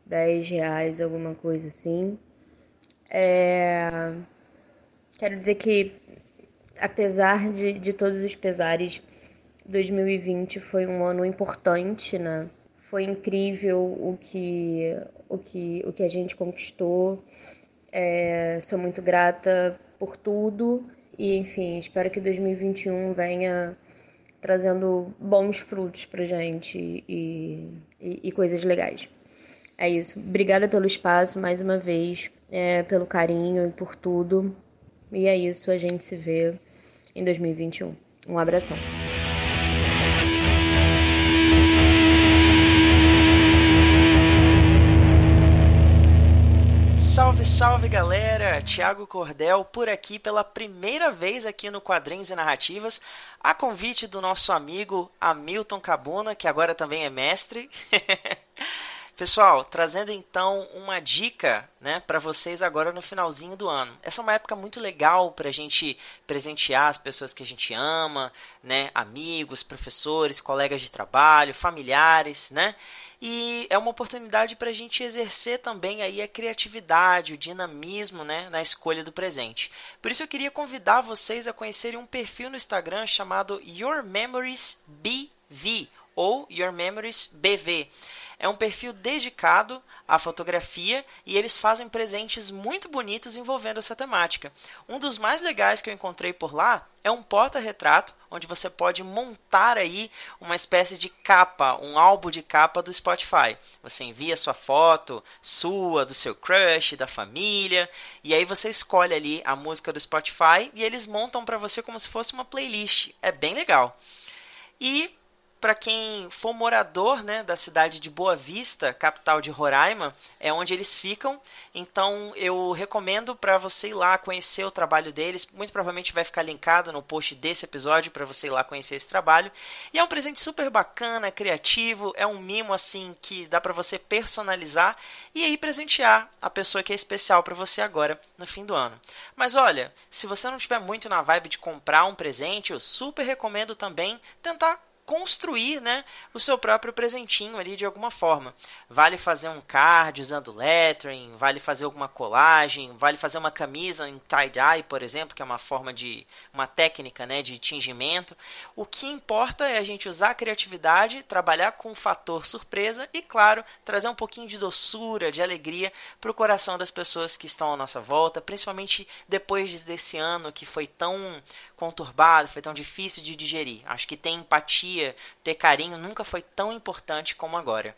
10 reais, alguma coisa assim. É... Quero dizer que, apesar de, de todos os pesares, 2020 foi um ano importante, né? Foi incrível o que, o que, o que a gente conquistou. É, sou muito grata por tudo e, enfim, espero que 2021 venha trazendo bons frutos pra gente e, e, e coisas legais. É isso. Obrigada pelo espaço mais uma vez, é, pelo carinho e por tudo. E é isso, a gente se vê em 2021. Um abração. Salve, salve galera! Thiago Cordel por aqui pela primeira vez aqui no Quadrinhos e Narrativas, a convite do nosso amigo Hamilton Cabuna, que agora também é mestre. <laughs> Pessoal, trazendo então uma dica né, para vocês agora no finalzinho do ano. Essa é uma época muito legal para a gente presentear as pessoas que a gente ama, né, amigos, professores, colegas de trabalho, familiares, né? E é uma oportunidade para a gente exercer também aí a criatividade, o dinamismo né, na escolha do presente. Por isso eu queria convidar vocês a conhecerem um perfil no Instagram chamado Your Memories BV ou Your Memories BV. É um perfil dedicado à fotografia e eles fazem presentes muito bonitos envolvendo essa temática. Um dos mais legais que eu encontrei por lá é um porta-retrato onde você pode montar aí uma espécie de capa, um álbum de capa do Spotify. Você envia sua foto, sua, do seu crush, da família, e aí você escolhe ali a música do Spotify e eles montam para você como se fosse uma playlist. É bem legal. E para quem for morador né, da cidade de Boa Vista, capital de Roraima, é onde eles ficam. Então eu recomendo para você ir lá conhecer o trabalho deles. Muito provavelmente vai ficar linkado no post desse episódio para você ir lá conhecer esse trabalho. E é um presente super bacana, criativo, é um mimo assim que dá para você personalizar e aí presentear a pessoa que é especial para você agora no fim do ano. Mas olha, se você não tiver muito na vibe de comprar um presente, eu super recomendo também tentar construir né, o seu próprio presentinho ali de alguma forma. Vale fazer um card usando lettering, vale fazer alguma colagem, vale fazer uma camisa em tie-dye, por exemplo, que é uma forma de uma técnica né, de tingimento. O que importa é a gente usar a criatividade, trabalhar com o fator surpresa e, claro, trazer um pouquinho de doçura, de alegria para o coração das pessoas que estão à nossa volta, principalmente depois desse ano que foi tão conturbado, foi tão difícil de digerir. Acho que ter empatia, ter carinho nunca foi tão importante como agora.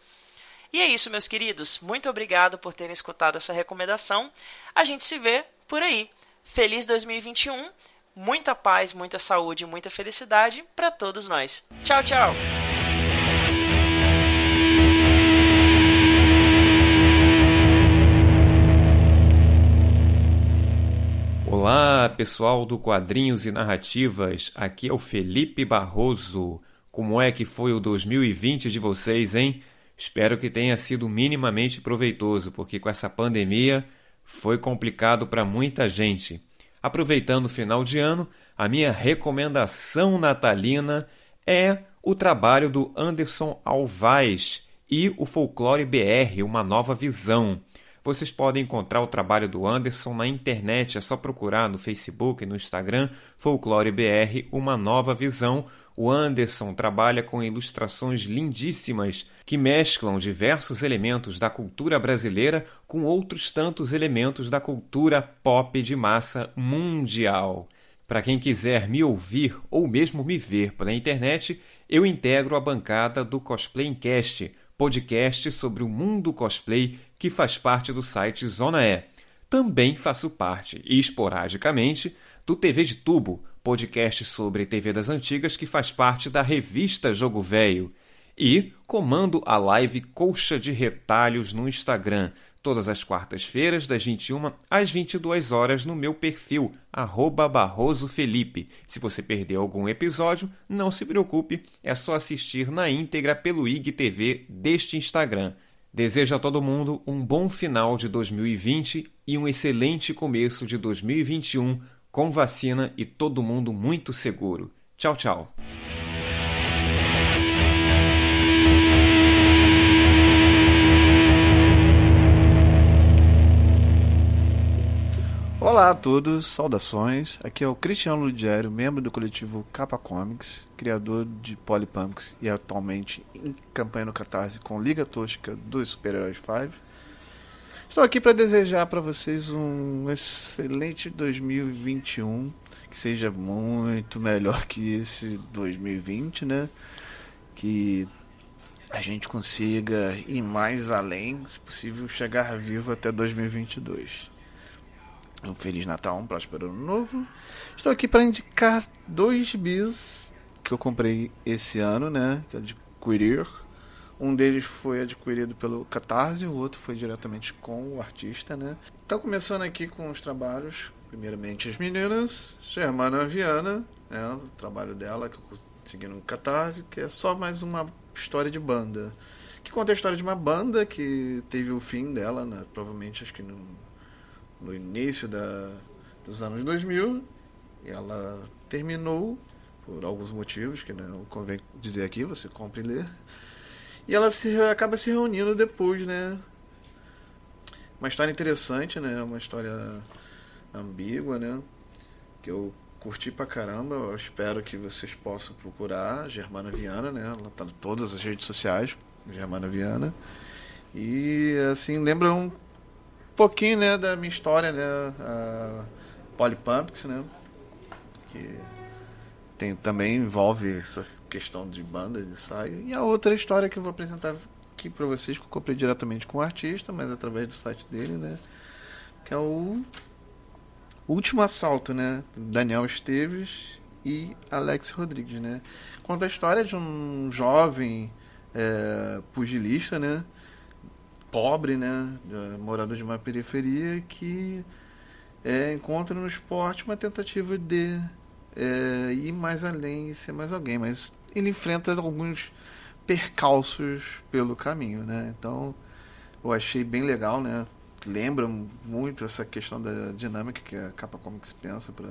E é isso, meus queridos. Muito obrigado por terem escutado essa recomendação. A gente se vê por aí. Feliz 2021. Muita paz, muita saúde, muita felicidade para todos nós. Tchau, tchau. Olá, pessoal do Quadrinhos e Narrativas. Aqui é o Felipe Barroso. Como é que foi o 2020 de vocês, hein? Espero que tenha sido minimamente proveitoso, porque com essa pandemia foi complicado para muita gente. Aproveitando o final de ano, a minha recomendação natalina é o trabalho do Anderson Alvaz e o Folclore BR, uma nova visão. Vocês podem encontrar o trabalho do Anderson na internet, é só procurar no Facebook e no Instagram Folclore BR Uma Nova Visão. O Anderson trabalha com ilustrações lindíssimas que mesclam diversos elementos da cultura brasileira com outros tantos elementos da cultura pop de massa mundial. Para quem quiser me ouvir ou mesmo me ver pela internet, eu integro a bancada do Cosplay Cast, podcast sobre o mundo cosplay que faz parte do site Zona E. Também faço parte, esporadicamente, do TV de Tubo, podcast sobre TV das Antigas que faz parte da revista Jogo Velho. E comando a live Colcha de Retalhos no Instagram, todas as quartas-feiras, das 21 às 22 horas, no meu perfil, @barrosofelipe. Se você perdeu algum episódio, não se preocupe, é só assistir na íntegra pelo IGTV deste Instagram. Desejo a todo mundo um bom final de 2020 e um excelente começo de 2021 com vacina e todo mundo muito seguro. Tchau, tchau. Olá a todos, saudações. Aqui é o Cristiano Ludiero, membro do coletivo Capa Comics, criador de Polypunks e atualmente em campanha no Catarse com Liga Tosca dos Super-Heróis 5. Estou aqui para desejar para vocês um excelente 2021, que seja muito melhor que esse 2020, né? Que a gente consiga ir mais além, se possível, chegar vivo até 2022. Um Feliz Natal, um próspero ano novo. Estou aqui para indicar dois bis que eu comprei esse ano, né? Que adquirir. Um deles foi adquirido pelo Catarse, o outro foi diretamente com o artista, né? Tá começando aqui com os trabalhos. Primeiramente as meninas, Germana Viana, né? O trabalho dela que eu consegui no Catarse, que é só mais uma história de banda. Que conta a história de uma banda que teve o fim dela, né? Provavelmente acho que no no início da, dos anos 2000. E ela terminou por alguns motivos que não convém dizer aqui, você compra e lê. E ela se, acaba se reunindo depois, né? Uma história interessante, né? Uma história ambígua, né? Que eu curti pra caramba. Eu espero que vocês possam procurar Germana Viana, né? Ela tá em todas as redes sociais, Germana Viana. E assim, lembra um pouquinho, né, da minha história, né, a Polypumps, né, que tem, também envolve questão de banda, de ensaio. E a outra história que eu vou apresentar aqui para vocês, que eu comprei diretamente com o artista, mas através do site dele, né, que é o Último Assalto, né, Daniel Esteves e Alex Rodrigues, né. Conta a história de um jovem é, pugilista, né, pobre, né, morador de uma periferia que é, encontra no esporte uma tentativa de é, ir mais além e ser mais alguém, mas ele enfrenta alguns percalços pelo caminho, né? Então eu achei bem legal, né? Lembra muito essa questão da dinâmica que a Capa Comics pensa para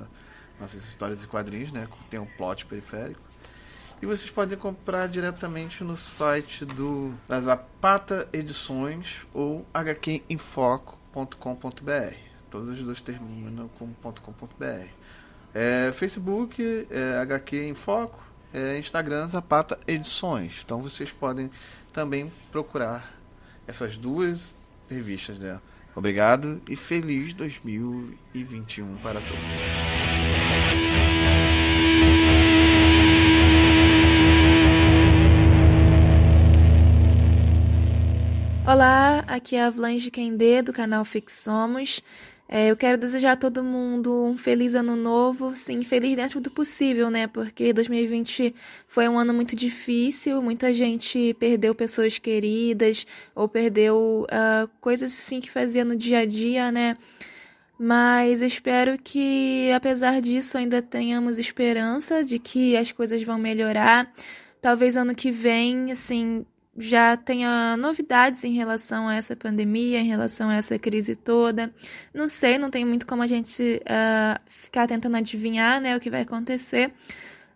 nossas histórias e quadrinhos, né? Tem um plot periférico. E vocês podem comprar diretamente no site do da Zapata Edições ou hqinfoco.com.br. Todos os dois terminam com .com.br. É, Facebook, é, HQ em Foco, é, Instagram Zapata Edições. Então vocês podem também procurar essas duas revistas. Né? Obrigado e feliz 2021 para todos. Olá, aqui é a Avlange Kendê do canal Fix Somos. É, eu quero desejar a todo mundo um feliz ano novo, sim, feliz dentro do possível, né? Porque 2020 foi um ano muito difícil, muita gente perdeu pessoas queridas ou perdeu uh, coisas assim que fazia no dia a dia, né? Mas espero que, apesar disso, ainda tenhamos esperança de que as coisas vão melhorar. Talvez ano que vem, assim, já tenha novidades em relação a essa pandemia, em relação a essa crise toda. Não sei, não tem muito como a gente uh, ficar tentando adivinhar né, o que vai acontecer,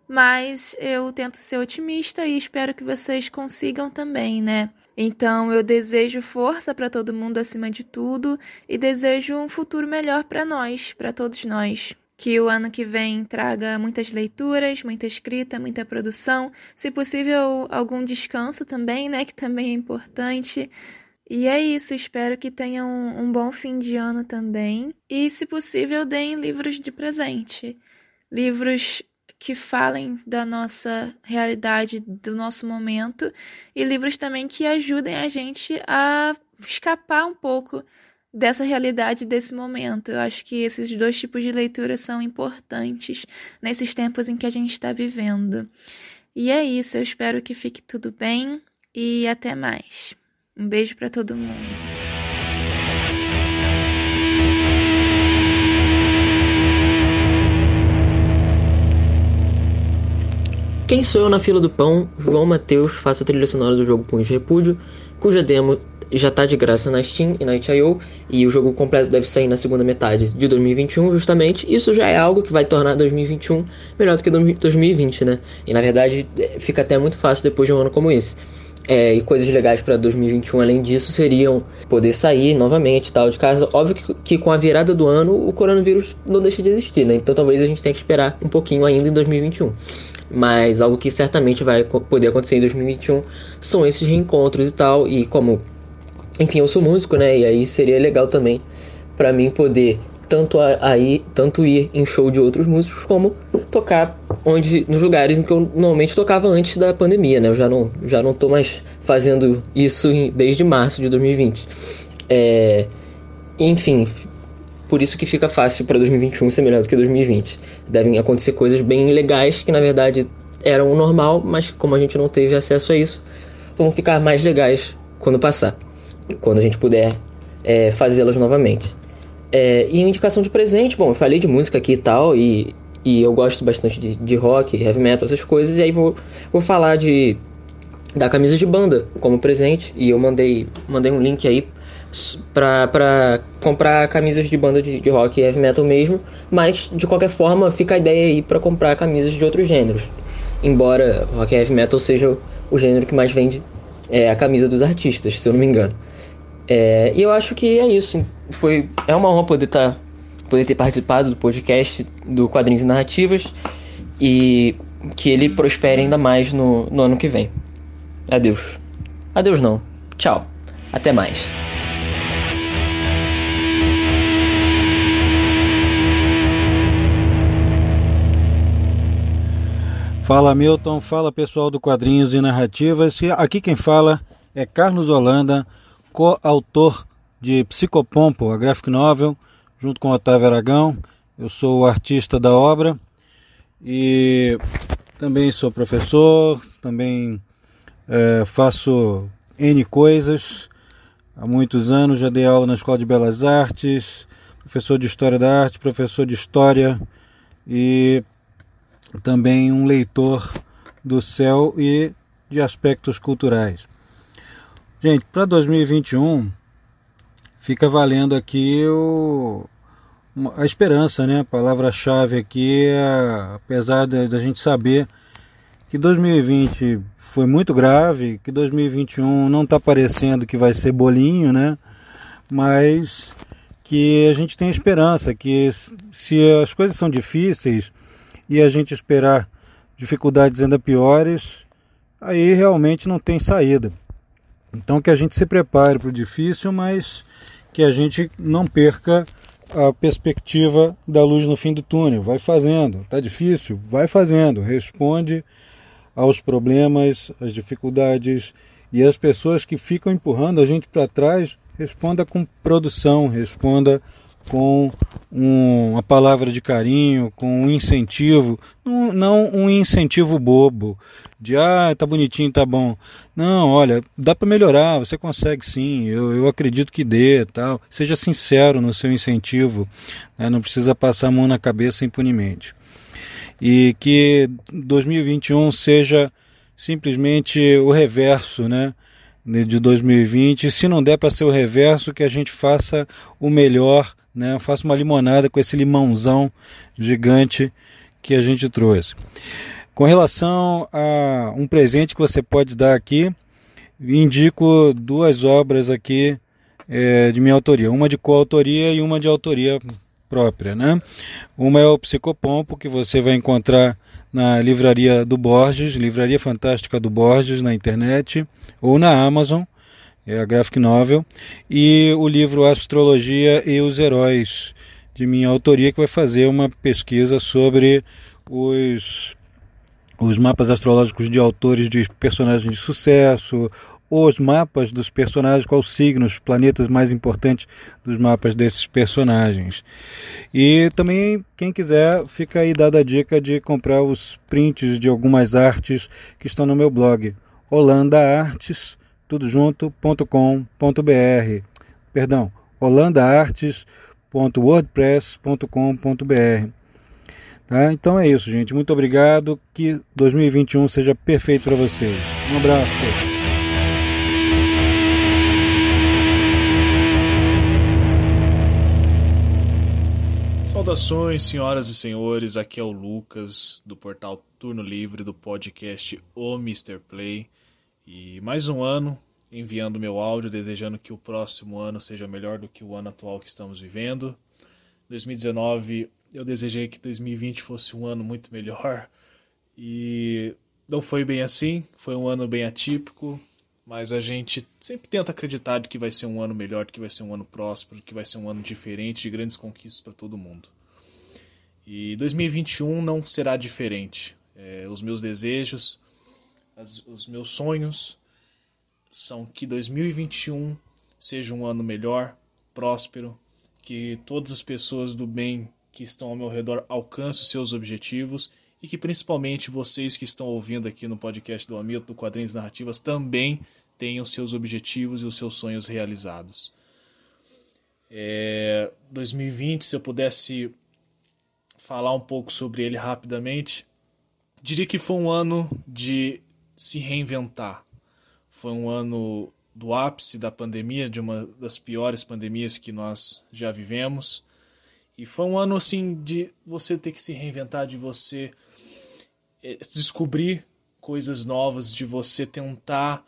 mas eu tento ser otimista e espero que vocês consigam também, né? Então eu desejo força para todo mundo acima de tudo e desejo um futuro melhor para nós, para todos nós. Que o ano que vem traga muitas leituras, muita escrita, muita produção, se possível algum descanso também, né, que também é importante. E é isso, espero que tenham um, bom fim de ano também. E, se possível, deem livros de presente. Livros que falem da nossa realidade, do nosso momento, e livros também que ajudem a gente a escapar um pouco dessa realidade desse momento. Eu acho que esses dois tipos de leitura são importantes nesses tempos em que a gente está vivendo. E é isso, eu espero que fique tudo bem e até mais. Um beijo para todo mundo. Quem sou eu na fila do pão? João Mateus, faço a trilha sonora do jogo Punho de Repúdio, cuja demo já está de graça na Steam e na itch.io e o jogo completo deve sair na segunda metade de 2021 justamente. Isso já é algo que vai tornar 2021 melhor do que 2020, né? E na verdade fica até muito fácil depois de um ano como esse. É, e coisas legais para 2021 além disso seriam poder sair novamente tal de casa. Óbvio que, que, com a virada do ano o coronavírus não deixa de existir, né? Então talvez a gente tenha que esperar um pouquinho ainda em 2021. Mas algo que certamente vai poder acontecer em 2021 são esses reencontros e tal. E como, enfim, eu sou músico, né? E aí seria legal também para mim poder tanto aí tanto ir em show de outros músicos como tocar onde nos lugares em que eu normalmente tocava antes da pandemia, né? Eu já não já não tô mais fazendo isso desde março de 2020. É, enfim, por isso que fica fácil para 2021 ser melhor do que 2020. Devem acontecer coisas bem legais que na verdade eram o normal, mas como a gente não teve acesso a isso, vão ficar mais legais quando passar, quando a gente puder é, fazê-las novamente. É, e indicação de presente, bom, eu falei de música aqui e tal, e, e eu gosto bastante de, de rock, heavy metal, essas coisas, e aí vou, vou falar de da camisa de banda como presente, e eu mandei, mandei um link aí pra, pra comprar camisas de banda de, de rock e heavy metal mesmo, mas de qualquer forma fica a ideia aí para comprar camisas de outros gêneros. Embora rock e heavy metal seja o, gênero que mais vende é, a camisa dos artistas, se eu não me engano. É, e eu acho que é isso. Foi, é uma honra poder, tá, poder ter participado do podcast do Quadrinhos e Narrativas e que ele prospere ainda mais no, no ano que vem. Adeus. Adeus não. Tchau. Até mais. Fala Milton, fala pessoal do Quadrinhos e Narrativas. Aqui quem fala é Carlos Holanda coautor de Psicopompo, a graphic novel, junto com Otávio Aragão. Eu sou o artista da obra e também sou professor, também é, faço N coisas. Há muitos anos já dei aula na Escola de Belas Artes, professor de História da Arte, professor de História e também um leitor do céu e de aspectos culturais. Gente, para 2021 fica valendo aqui o, a esperança, né? A palavra-chave aqui, é, apesar da gente saber que 2020 foi muito grave, que 2021 não está parecendo que vai ser bolinho, né? Mas que a gente tem esperança, que se as coisas são difíceis e a gente esperar dificuldades ainda piores, aí realmente não tem saída. Então que a gente se prepare para o difícil, mas que a gente não perca a perspectiva da luz no fim do túnel. Vai fazendo. Está difícil? Vai fazendo. Responde aos problemas, às dificuldades e as pessoas que ficam empurrando a gente para trás, responda com produção, responda com um, uma palavra de carinho, com um incentivo, não, não um incentivo bobo, de ah, tá bonitinho, tá bom. Não, olha, dá para melhorar, você consegue sim, eu, eu acredito que dê, tal. Seja sincero no seu incentivo, né? não precisa passar a mão na cabeça impunemente. E que 2021 seja simplesmente o reverso, né? de 2020. Se não der para ser o reverso, que a gente faça o melhor né? Eu faço uma limonada com esse limãozão gigante que a gente trouxe. Com relação a um presente que você pode dar aqui, indico duas obras aqui é, de minha autoria, uma de coautoria e uma de autoria própria, né? Uma é o Psicopompo que você vai encontrar na livraria do Borges, Livraria Fantástica do Borges na internet ou na Amazon é a graphic novel, e o livro Astrologia e os Heróis, de minha autoria, que vai fazer uma pesquisa sobre os, os mapas astrológicos de autores de personagens de sucesso, os mapas dos personagens, quais signos, planetas mais importantes dos mapas desses personagens. E também, quem quiser, fica aí dada a dica de comprar os prints de algumas artes que estão no meu blog, Holanda Artes tudo junto.com.br. Perdão, holandaartes.wordpress.com.br. Tá? Então é isso, gente. Muito obrigado. Que 2021 seja perfeito para vocês. Um abraço. Saudações, senhoras e senhores. Aqui é o Lucas do portal Turno Livre do podcast O Mr. Play. E mais um ano enviando meu áudio, desejando que o próximo ano seja melhor do que o ano atual que estamos vivendo. 2019, eu desejei que 2020 fosse um ano muito melhor e não foi bem assim, foi um ano bem atípico, mas a gente sempre tenta acreditar que vai ser um ano melhor, que vai ser um ano próspero, que vai ser um ano diferente, de grandes conquistas para todo mundo. E 2021 não será diferente. É, os meus desejos, as, os meus sonhos são que 2021 seja um ano melhor, próspero, que todas as pessoas do bem que estão ao meu redor alcancem os seus objetivos e que principalmente vocês que estão ouvindo aqui no podcast do Hamilton, do Quadrinhos Narrativas, também tenham seus objetivos e os seus sonhos realizados. É, 2020, se eu pudesse falar um pouco sobre ele rapidamente, diria que foi um ano de se reinventar. Foi um ano do ápice da pandemia, de uma das piores pandemias que nós já vivemos. E foi um ano assim de você ter que se reinventar, de você é, descobrir coisas novas, de você tentar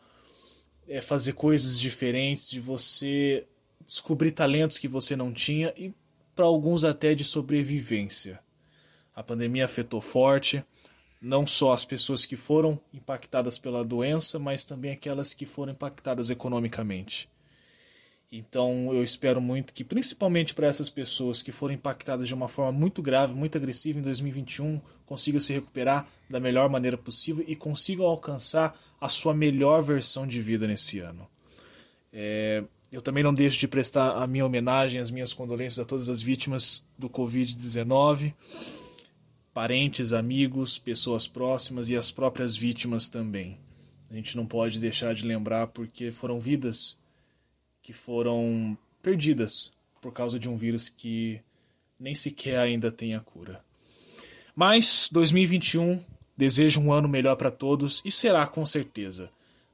é, fazer coisas diferentes, de você descobrir talentos que você não tinha e para alguns até de sobrevivência. A pandemia afetou forte, não só as pessoas que foram impactadas pela doença, mas também aquelas que foram impactadas economicamente. Então eu espero muito que, principalmente para essas pessoas que foram impactadas de uma forma muito grave, muito agressiva em 2021, consigam se recuperar da melhor maneira possível e consigam alcançar a sua melhor versão de vida nesse ano. É, eu também não deixo de prestar a minha homenagem, as minhas condolências a todas as vítimas do Covid-19 parentes, amigos, pessoas próximas e as próprias vítimas também. A gente não pode deixar de lembrar porque foram vidas que foram perdidas por causa de um vírus que nem sequer ainda tem a cura. Mas 2021 desejo um ano melhor para todos e será com certeza.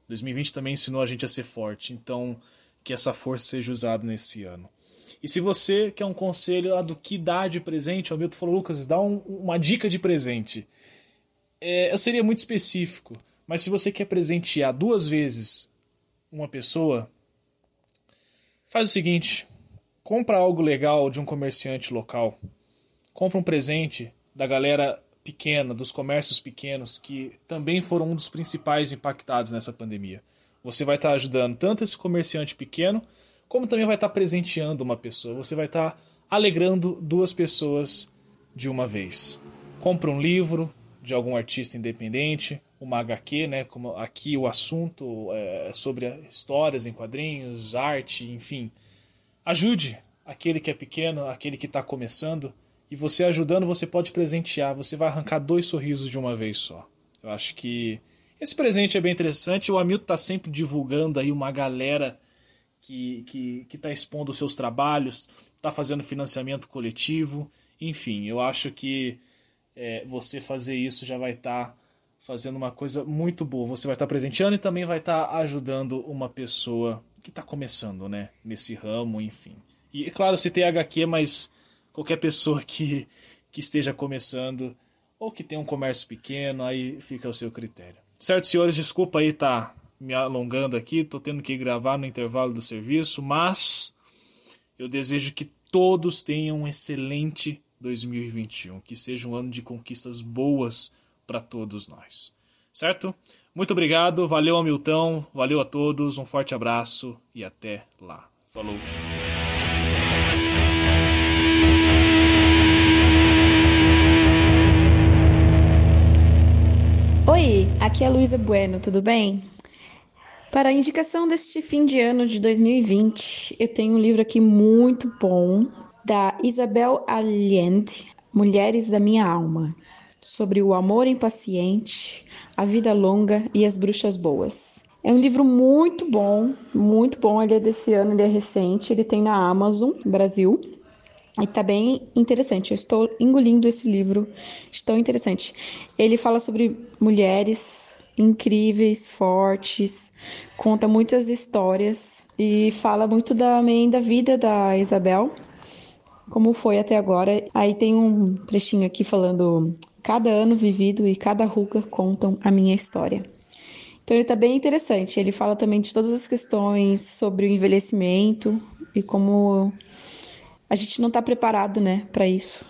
2020 também ensinou a gente a ser forte, então que essa força seja usada nesse ano. E se você quer um conselho ah, do que dar de presente, o Hamilton falou, Lucas, dá um, uma dica de presente. É, eu seria muito específico, mas se você quer presentear duas vezes uma pessoa, faz o seguinte: compra algo legal de um comerciante local. Compra um presente da galera pequena, dos comércios pequenos, que também foram um dos principais impactados nessa pandemia. Você vai estar ajudando tanto esse comerciante pequeno como também vai estar presenteando uma pessoa. Você vai estar alegrando duas pessoas de uma vez. Compra um livro de algum artista independente, uma HQ, né? Como aqui o assunto é sobre histórias em quadrinhos, arte, enfim. Ajude aquele que é pequeno, aquele que está começando. E você ajudando, você pode presentear. Você vai arrancar dois sorrisos de uma vez só. Eu acho que esse presente é bem interessante. O Hamilton está sempre divulgando aí uma galera que que está expondo os seus trabalhos, está fazendo financiamento coletivo, enfim, eu acho que é, você fazer isso já vai estar tá fazendo uma coisa muito boa. Você vai estar tá presenteando e também vai estar tá ajudando uma pessoa que está começando, né, nesse ramo, enfim. E claro, você tem HQ, mas qualquer pessoa <laughs> que que esteja começando ou que tem um comércio pequeno, aí fica ao seu critério. Certo, senhores, desculpa aí tá me alongando aqui, estou tendo que gravar no intervalo do serviço, mas eu desejo que todos tenham um excelente 2021, que seja um ano de conquistas boas para todos nós. Certo? Muito obrigado, valeu Hamilton, valeu a todos, um forte abraço e até lá. Falou. Oi, aqui é a Luísa Bueno, tudo bem? Para a indicação deste fim de ano de 2020, eu tenho um livro aqui muito bom da Isabel Allende, Mulheres da Minha Alma, sobre o amor impaciente, a vida longa e as bruxas boas. É um livro muito bom, muito bom. Ele é desse ano, ele é recente, ele tem na Amazon Brasil. E tá bem interessante. Eu estou engolindo esse livro, tão interessante. Ele fala sobre mulheres incríveis, fortes, conta muitas histórias e fala muito também da vida da Isabel, como foi até agora. Aí tem um trechinho aqui falando: cada ano vivido e cada ruga contam a minha história. Então ele está bem interessante. Ele fala também de todas as questões sobre o envelhecimento e como a gente não está preparado, né, para isso.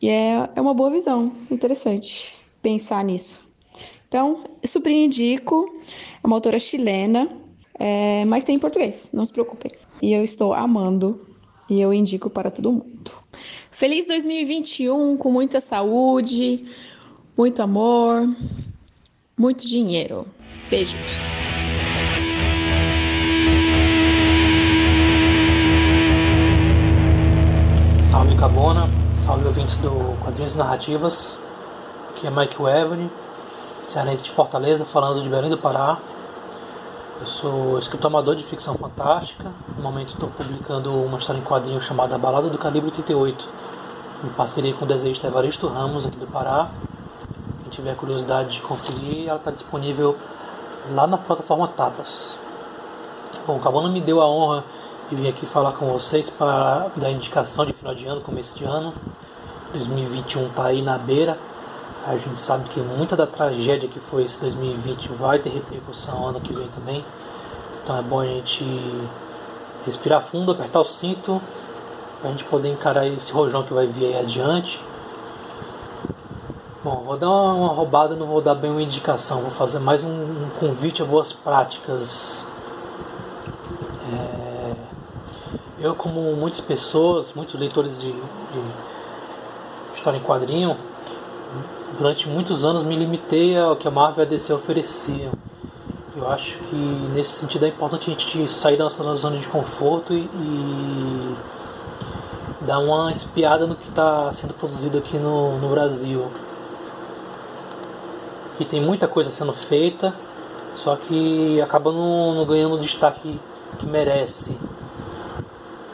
E é, é uma boa visão, interessante pensar nisso. Então, super indico. É uma autora chilena, é, mas tem em português, não se preocupem. E eu estou amando e eu indico para todo mundo. Feliz 2021 com muita saúde, muito amor, muito dinheiro. Beijos. Salve Cabona, salve ouvintes do Quadrinhos Narrativas. Aqui é Mike Wevery, cearense de Fortaleza, falando de Belém do Pará. Eu sou escritor amador de ficção fantástica. No momento estou publicando uma história em quadrinhos chamada Balada do Calibre 38, em parceria com o desenhista Evaristo Ramos, aqui do Pará. Quem tiver curiosidade de conferir, ela está disponível lá na plataforma Tapas. Bom, o Cabana me deu a honra de vir aqui falar com vocês para dar indicação de final de ano, começo de ano. 2021 está aí na beira. A gente sabe que muita da tragédia que foi esse 2020 vai ter repercussão ano que vem também. Então é bom a gente respirar fundo, apertar o cinto para a gente poder encarar esse rojão que vai vir aí adiante. Bom, vou dar uma roubada, não vou dar bem uma indicação, vou fazer mais um, convite a boas práticas. É, eu, como muitas pessoas, muitos leitores de, de história em quadrinho, durante muitos anos me limitei ao que a Marvel e a DC ofereciam. Eu acho que nesse sentido é importante a gente sair da nossa zona de conforto e, e dar uma espiada no que está sendo produzido aqui no, no Brasil que tem muita coisa sendo feita, só que acaba não, não ganhando o destaque que merece.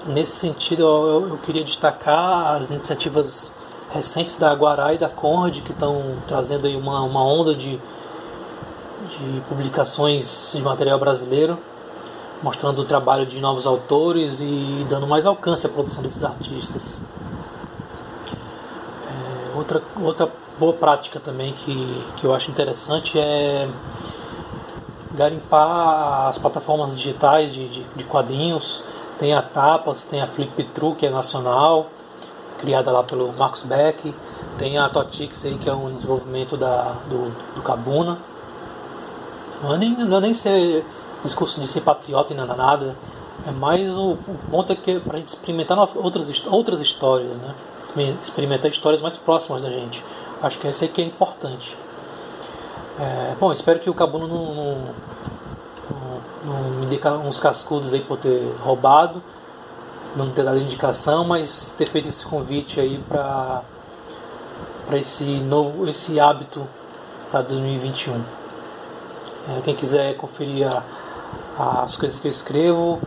Nesse sentido, eu, eu, queria destacar as iniciativas recentes da Aguará e da Conrad, que estão trazendo aí uma, uma onda de, de publicações de material brasileiro, mostrando o trabalho de novos autores e dando mais alcance à produção desses artistas. É, outra, outra boa prática também que, que eu acho interessante é garimpar as plataformas digitais de, de, de quadrinhos. Tem a Tapas, tem a Flip True, que é nacional, criada lá pelo Marcos Beck. Tem a Totix aí, que é um desenvolvimento da, do, do Cabuna. Não é, nem, não é nem ser discurso de ser patriota e nada, nada. É mais o, o ponto é que é pra gente experimentar outras, outras histórias, né? Experimentar histórias mais próximas da gente. Acho que esse aqui é importante. É, bom, espero que o Cabuno não, não, não, não me dê uns cascudos aí por ter roubado, não ter dado indicação, mas ter feito esse convite aí para para esse novo esse hábito para 2021. É, quem quiser conferir a, as coisas que eu escrevo,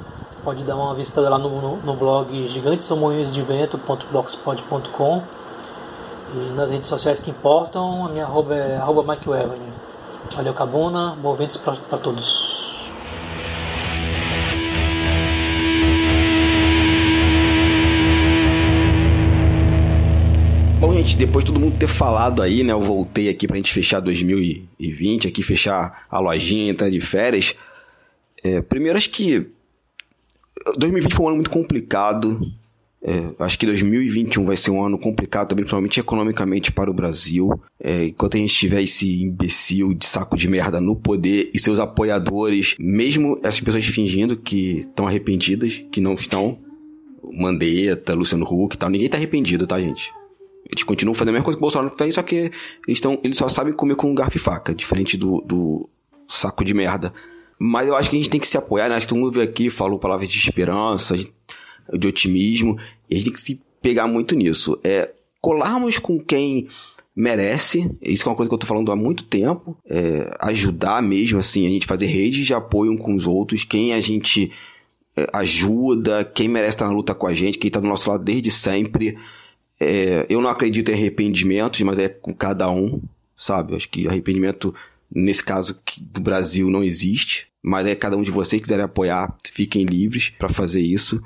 pode dar uma visitada lá no, no, no blog gigantesomoinhosdevento.blogspot.com e nas redes sociais que importam, a minha arroba é arroba Mike. Valeu, Cabuna. Bom ventos para todos. Depois de todo mundo ter falado aí, né? Eu voltei aqui pra gente fechar 2020, aqui fechar a lojinha, entrar de férias. É, primeiro, acho que 2020 foi um ano muito complicado é, acho que 2021 vai ser um ano complicado também, principalmente economicamente para o Brasil. É, enquanto a gente tiver esse imbecil de saco de merda no poder e seus apoiadores, mesmo essas pessoas fingindo que estão arrependidas, que não estão, Mandetta, Luciano Huck e tal, ninguém tá arrependido, tá, gente? Eles continuam fazendo a mesma coisa que o Bolsonaro fez, só que eles, estão, eles só sabem comer com garfo e faca, diferente do, do saco de merda. Mas eu acho que a gente tem que se apoiar, né? Acho que todo mundo veio aqui falou palavras de esperança, de otimismo. E a gente tem que se pegar muito nisso. É colarmos com quem merece, isso é uma coisa que eu tô falando há muito tempo, é, ajudar mesmo, assim, a gente fazer redes de apoio um com os outros, quem a gente é, ajuda, quem merece estar na luta com a gente, quem tá do nosso lado desde sempre. É, eu não acredito em arrependimentos, mas é com cada um, sabe? Eu acho que arrependimento, nesse caso do Brasil, não existe, mas é cada um de vocês que quiserem apoiar, fiquem livres para fazer isso.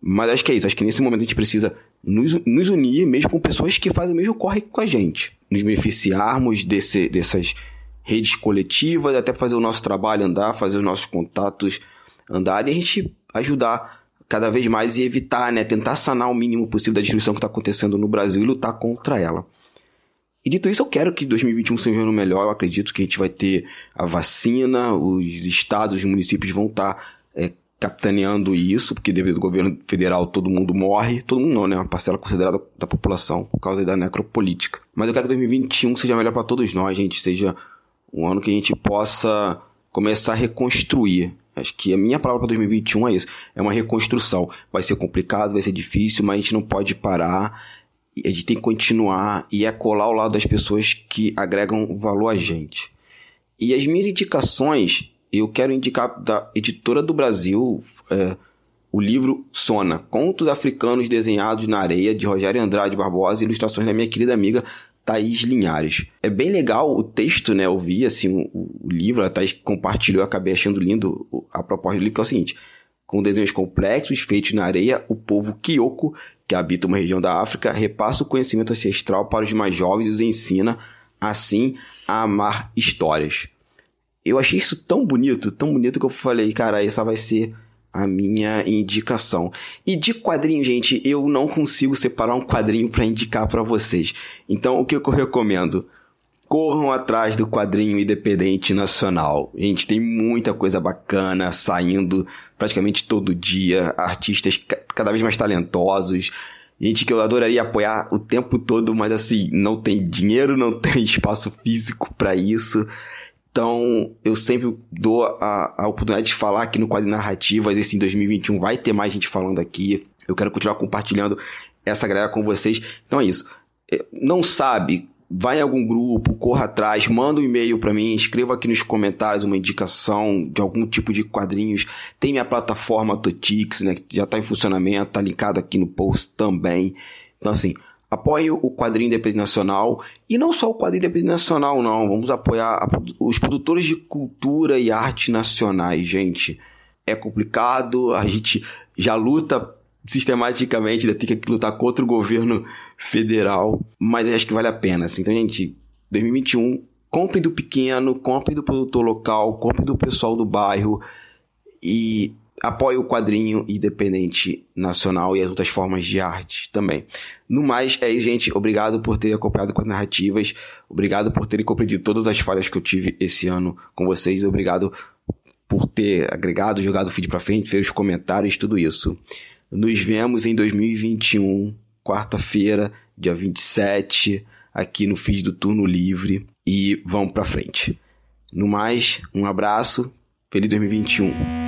Mas acho que é isso. Acho que nesse momento a gente precisa nos, nos unir, mesmo com pessoas que fazem o mesmo corre com a gente. Nos beneficiarmos desse, dessas redes coletivas, até fazer o nosso trabalho andar, fazer os nossos contatos andar e a gente ajudar cada vez mais e evitar, né, tentar sanar o mínimo possível da destruição que está acontecendo no Brasil e lutar contra ela. E dito isso, eu quero que 2021 seja um ano melhor. Eu acredito que a gente vai ter a vacina, os estados, os municípios vão estar tá, é, capitaneando isso, porque devido ao governo federal todo mundo morre. Todo mundo não, né? Uma parcela considerada da população por causa da necropolítica. Mas eu quero que 2021 seja melhor para todos nós, gente. Seja um ano que a gente possa começar a reconstruir. Acho que a minha palavra para 2021 é isso: é uma reconstrução. Vai ser complicado, vai ser difícil, mas a gente não pode parar a gente tem que continuar e é colar ao lado das pessoas que agregam valor a gente. E as minhas indicações, eu quero indicar da editora do Brasil é, o livro Sona, Contos Africanos Desenhados na Areia, de Rogério Andrade Barbosa, ilustrações da minha querida amiga Thaís Linhares. É bem legal o texto, né? Eu vi assim, o, o livro, a Thaís compartilhou, acabei achando lindo a proposta do livro, que é o seguinte: com desenhos complexos feitos na areia, o povo Kyoko que habita uma região da África, repassa o conhecimento ancestral para os mais jovens e os ensina, assim, a amar histórias. Eu achei isso tão bonito, tão bonito que eu falei, cara, essa vai ser a minha indicação. E de quadrinho, gente, eu não consigo separar um quadrinho para indicar para vocês. Então, o que eu recomendo? corram atrás do quadrinho independente nacional. Gente, tem muita coisa bacana saindo praticamente todo dia, artistas cada vez mais talentosos, gente que eu adoraria apoiar o tempo todo, mas assim, não tem dinheiro, não tem <laughs> espaço físico para isso. Então, eu sempre dou a, a oportunidade de falar aqui no quadro Narrativas. Esse em 2021 vai ter mais gente falando aqui. Eu quero continuar compartilhando essa galera com vocês. Então é isso. É, não sabe vai em algum grupo, corra atrás, manda um e-mail para mim, escreva aqui nos comentários uma indicação de algum tipo de quadrinhos. Tem minha plataforma Totix, né, que já está em funcionamento, tá linkado aqui no post também. Então assim, apoie o quadrinho independente nacional e não só o quadrinho independente nacional, não. Vamos apoiar os produtores de cultura e arte nacionais, gente. É complicado, a gente já luta sistematicamente ainda tem que lutar contra o governo federal, mas acho que vale a pena. Assim. Então, gente, 2021, compre do pequeno, compre do produtor local, compre do pessoal do bairro e apoie o quadrinho independente nacional e as outras formas de arte também. No mais, é isso, gente. Obrigado por terem acompanhado com as narrativas. Obrigado por terem compreendido todas as falhas que eu tive esse ano com vocês. Obrigado por ter agregado, jogado o feed pra frente, fez os comentários, tudo isso. Nos vemos em 2021, quarta-feira, dia 27, aqui no feed do Turno Livre e vamos para frente. No mais, um abraço, feliz 2021.